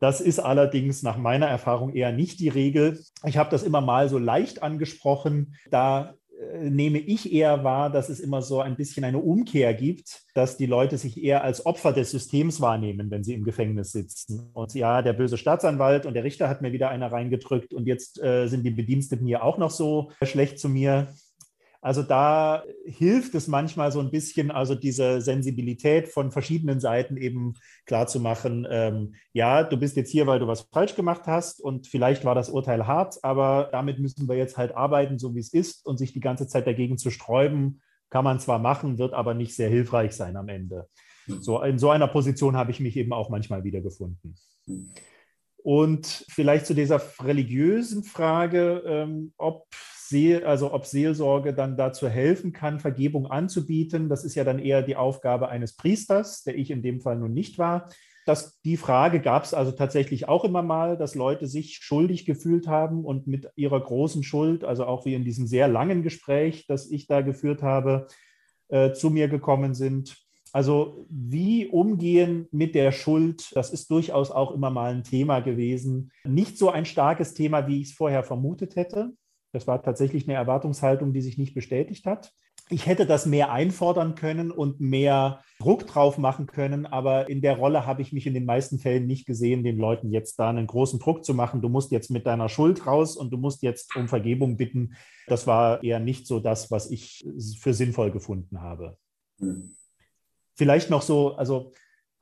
[SPEAKER 2] Das ist allerdings nach meiner Erfahrung eher nicht die Regel. Ich habe das immer mal so leicht angesprochen. Da äh, nehme ich eher wahr, dass es immer so ein bisschen eine Umkehr gibt, dass die Leute sich eher als Opfer des Systems wahrnehmen, wenn sie im Gefängnis sitzen. Und ja, der böse Staatsanwalt und der Richter hat mir wieder einer reingedrückt und jetzt äh, sind die Bediensteten hier auch noch so schlecht zu mir. Also da hilft es manchmal so ein bisschen, also diese Sensibilität von verschiedenen Seiten eben klarzumachen, ähm, ja, du bist jetzt hier, weil du was falsch gemacht hast und vielleicht war das Urteil hart, aber damit müssen wir jetzt halt arbeiten, so wie es ist und sich die ganze Zeit dagegen zu sträuben, kann man zwar machen, wird aber nicht sehr hilfreich sein am Ende. Hm. So, in so einer Position habe ich mich eben auch manchmal wiedergefunden. Hm. Und vielleicht zu dieser religiösen Frage, ähm, ob, Seel, also ob Seelsorge dann dazu helfen kann, Vergebung anzubieten. Das ist ja dann eher die Aufgabe eines Priesters, der ich in dem Fall nun nicht war. Das, die Frage gab es also tatsächlich auch immer mal, dass Leute sich schuldig gefühlt haben und mit ihrer großen Schuld, also auch wie in diesem sehr langen Gespräch, das ich da geführt habe, äh, zu mir gekommen sind also wie umgehen mit der Schuld, das ist durchaus auch immer mal ein Thema gewesen. Nicht so ein starkes Thema, wie ich es vorher vermutet hätte. Das war tatsächlich eine Erwartungshaltung, die sich nicht bestätigt hat. Ich hätte das mehr einfordern können und mehr Druck drauf machen können, aber in der Rolle habe ich mich in den meisten Fällen nicht gesehen, den Leuten jetzt da einen großen Druck zu machen. Du musst jetzt mit deiner Schuld raus und du musst jetzt um Vergebung bitten. Das war eher nicht so das, was ich für sinnvoll gefunden habe. Mhm. Vielleicht noch so, also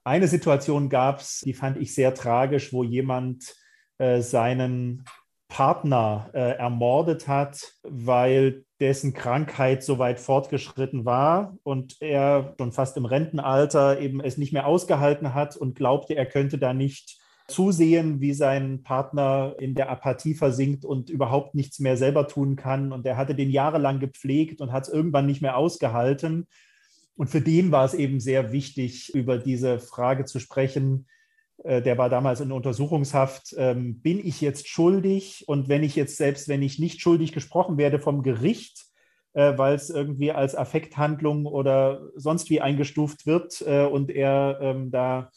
[SPEAKER 2] eine Situation gab es, die fand ich sehr tragisch, wo jemand äh, seinen Partner äh, ermordet hat, weil dessen Krankheit so weit fortgeschritten war und er schon fast im Rentenalter eben es nicht mehr ausgehalten hat und glaubte, er könnte da nicht zusehen, wie sein Partner in der Apathie versinkt und überhaupt nichts mehr selber tun kann. Und er hatte den jahrelang gepflegt und hat es irgendwann nicht mehr ausgehalten und für den war es eben sehr wichtig, über diese Frage zu sprechen. Äh, der war damals in Untersuchungshaft. Ähm, bin ich jetzt schuldig? Und wenn ich jetzt, selbst wenn ich nicht schuldig gesprochen werde vom Gericht, äh, weil es irgendwie als Affekthandlung oder sonst wie eingestuft wird äh, und er ähm, da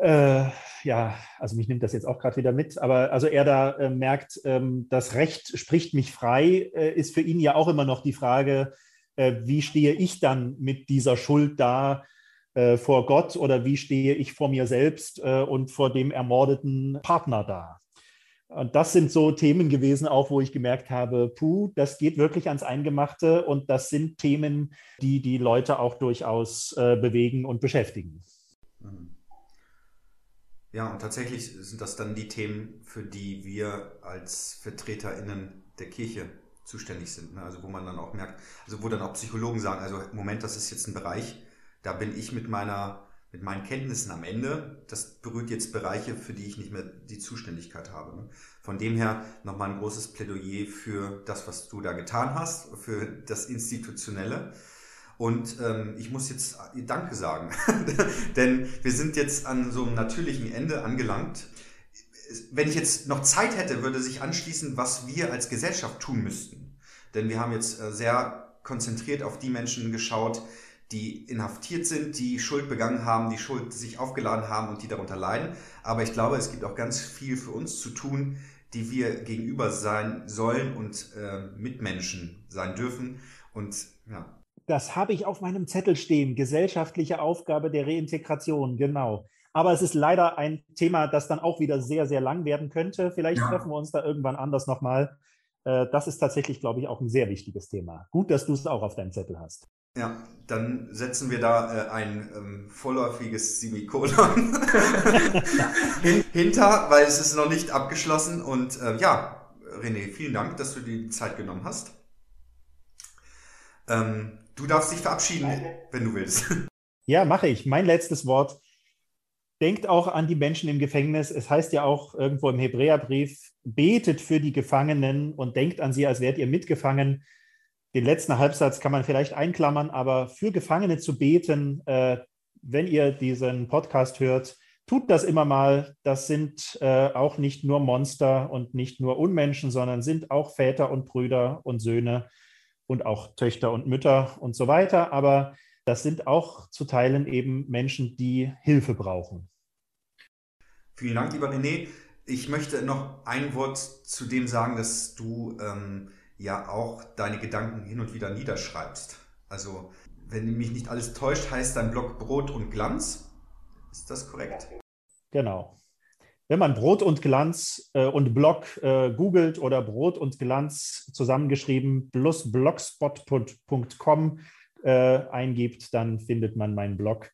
[SPEAKER 2] äh, ja, also mich nimmt das jetzt auch gerade wieder mit, aber also er da äh, merkt, ähm, das Recht spricht mich frei, äh, ist für ihn ja auch immer noch die Frage, wie stehe ich dann mit dieser Schuld da vor Gott oder wie stehe ich vor mir selbst äh, und vor dem ermordeten Partner da? Und das sind so Themen gewesen, auch wo ich gemerkt habe, puh, das geht wirklich ans Eingemachte und das sind Themen, die die Leute auch durchaus äh, bewegen und beschäftigen. Mhm.
[SPEAKER 1] Ja, und tatsächlich sind das dann die Themen, für die wir als VertreterInnen der Kirche zuständig sind. Ne? Also wo man dann auch merkt, also wo dann auch Psychologen sagen, also Moment, das ist jetzt ein Bereich, da bin ich mit meiner mit meinen Kenntnissen am Ende, das berührt jetzt Bereiche, für die ich nicht mehr die Zuständigkeit habe. Ne? Von dem her nochmal ein großes Plädoyer für das, was du da getan hast, für das Institutionelle. Und ähm, ich muss jetzt Danke sagen, denn wir sind jetzt an so einem natürlichen Ende angelangt wenn ich jetzt noch Zeit hätte, würde sich anschließen, was wir als Gesellschaft tun müssten. Denn wir haben jetzt äh, sehr konzentriert auf die Menschen geschaut, die inhaftiert sind, die Schuld begangen haben, die Schuld sich aufgeladen haben und die darunter leiden. Aber ich glaube, es gibt auch ganz viel für uns zu tun, die wir gegenüber sein sollen und äh, Mitmenschen sein dürfen. Und ja.
[SPEAKER 2] Das habe ich auf meinem Zettel stehen. Gesellschaftliche Aufgabe der Reintegration, genau. Aber es ist leider ein Thema, das dann auch wieder sehr, sehr lang werden könnte. Vielleicht ja. treffen wir uns da irgendwann anders nochmal. Äh, das ist tatsächlich, glaube ich, auch ein sehr wichtiges Thema. Gut, dass du es auch auf deinem Zettel hast.
[SPEAKER 1] Ja, dann setzen wir da äh, ein ähm, vorläufiges Semikolon hinter, weil es ist noch nicht abgeschlossen. Und äh, ja, René, vielen Dank, dass du dir die Zeit genommen hast. Ähm, du darfst dich verabschieden, wenn du willst.
[SPEAKER 2] Ja, mache ich. Mein letztes Wort denkt auch an die Menschen im Gefängnis. Es heißt ja auch irgendwo im Hebräerbrief, betet für die Gefangenen und denkt an sie, als wärt ihr mitgefangen. Den letzten Halbsatz kann man vielleicht einklammern, aber für Gefangene zu beten, äh, wenn ihr diesen Podcast hört, tut das immer mal. Das sind äh, auch nicht nur Monster und nicht nur Unmenschen, sondern sind auch Väter und Brüder und Söhne und auch Töchter und Mütter und so weiter. Aber das sind auch zu Teilen eben Menschen, die Hilfe brauchen.
[SPEAKER 1] Vielen Dank, lieber René. Ich möchte noch ein Wort zu dem sagen, dass du ähm, ja auch deine Gedanken hin und wieder niederschreibst. Also, wenn mich nicht alles täuscht, heißt dein Blog Brot und Glanz. Ist das korrekt?
[SPEAKER 2] Genau. Wenn man Brot und Glanz äh, und Blog äh, googelt oder Brot und Glanz zusammengeschrieben plus blogspot.com äh, eingibt, dann findet man meinen Blog.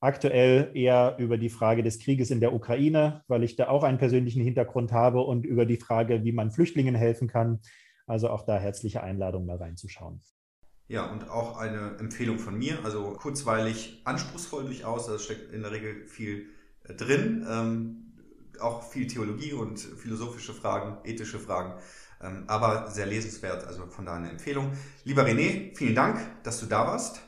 [SPEAKER 2] Aktuell eher über die Frage des Krieges in der Ukraine, weil ich da auch einen persönlichen Hintergrund habe und über die Frage, wie man Flüchtlingen helfen kann. Also auch da herzliche Einladung, mal reinzuschauen.
[SPEAKER 1] Ja, und auch eine Empfehlung von mir, also kurzweilig, anspruchsvoll durchaus, da steckt in der Regel viel äh, drin. Ähm, auch viel Theologie und philosophische Fragen, ethische Fragen, ähm, aber sehr lesenswert, also von daher eine Empfehlung. Lieber René, vielen Dank, dass du da warst.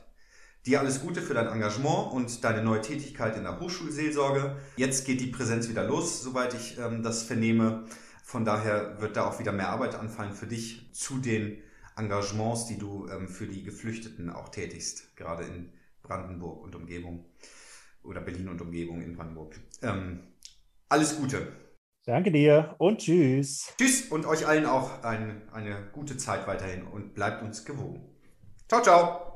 [SPEAKER 1] Dir alles Gute für dein Engagement und deine neue Tätigkeit in der Hochschulseelsorge. Jetzt geht die Präsenz wieder los, soweit ich ähm, das vernehme. Von daher wird da auch wieder mehr Arbeit anfallen für dich zu den Engagements, die du ähm, für die Geflüchteten auch tätigst, gerade in Brandenburg und Umgebung oder Berlin und Umgebung in Brandenburg. Ähm, alles Gute.
[SPEAKER 2] Danke dir und tschüss.
[SPEAKER 1] Tschüss und euch allen auch ein, eine gute Zeit weiterhin und bleibt uns gewogen. Ciao, ciao.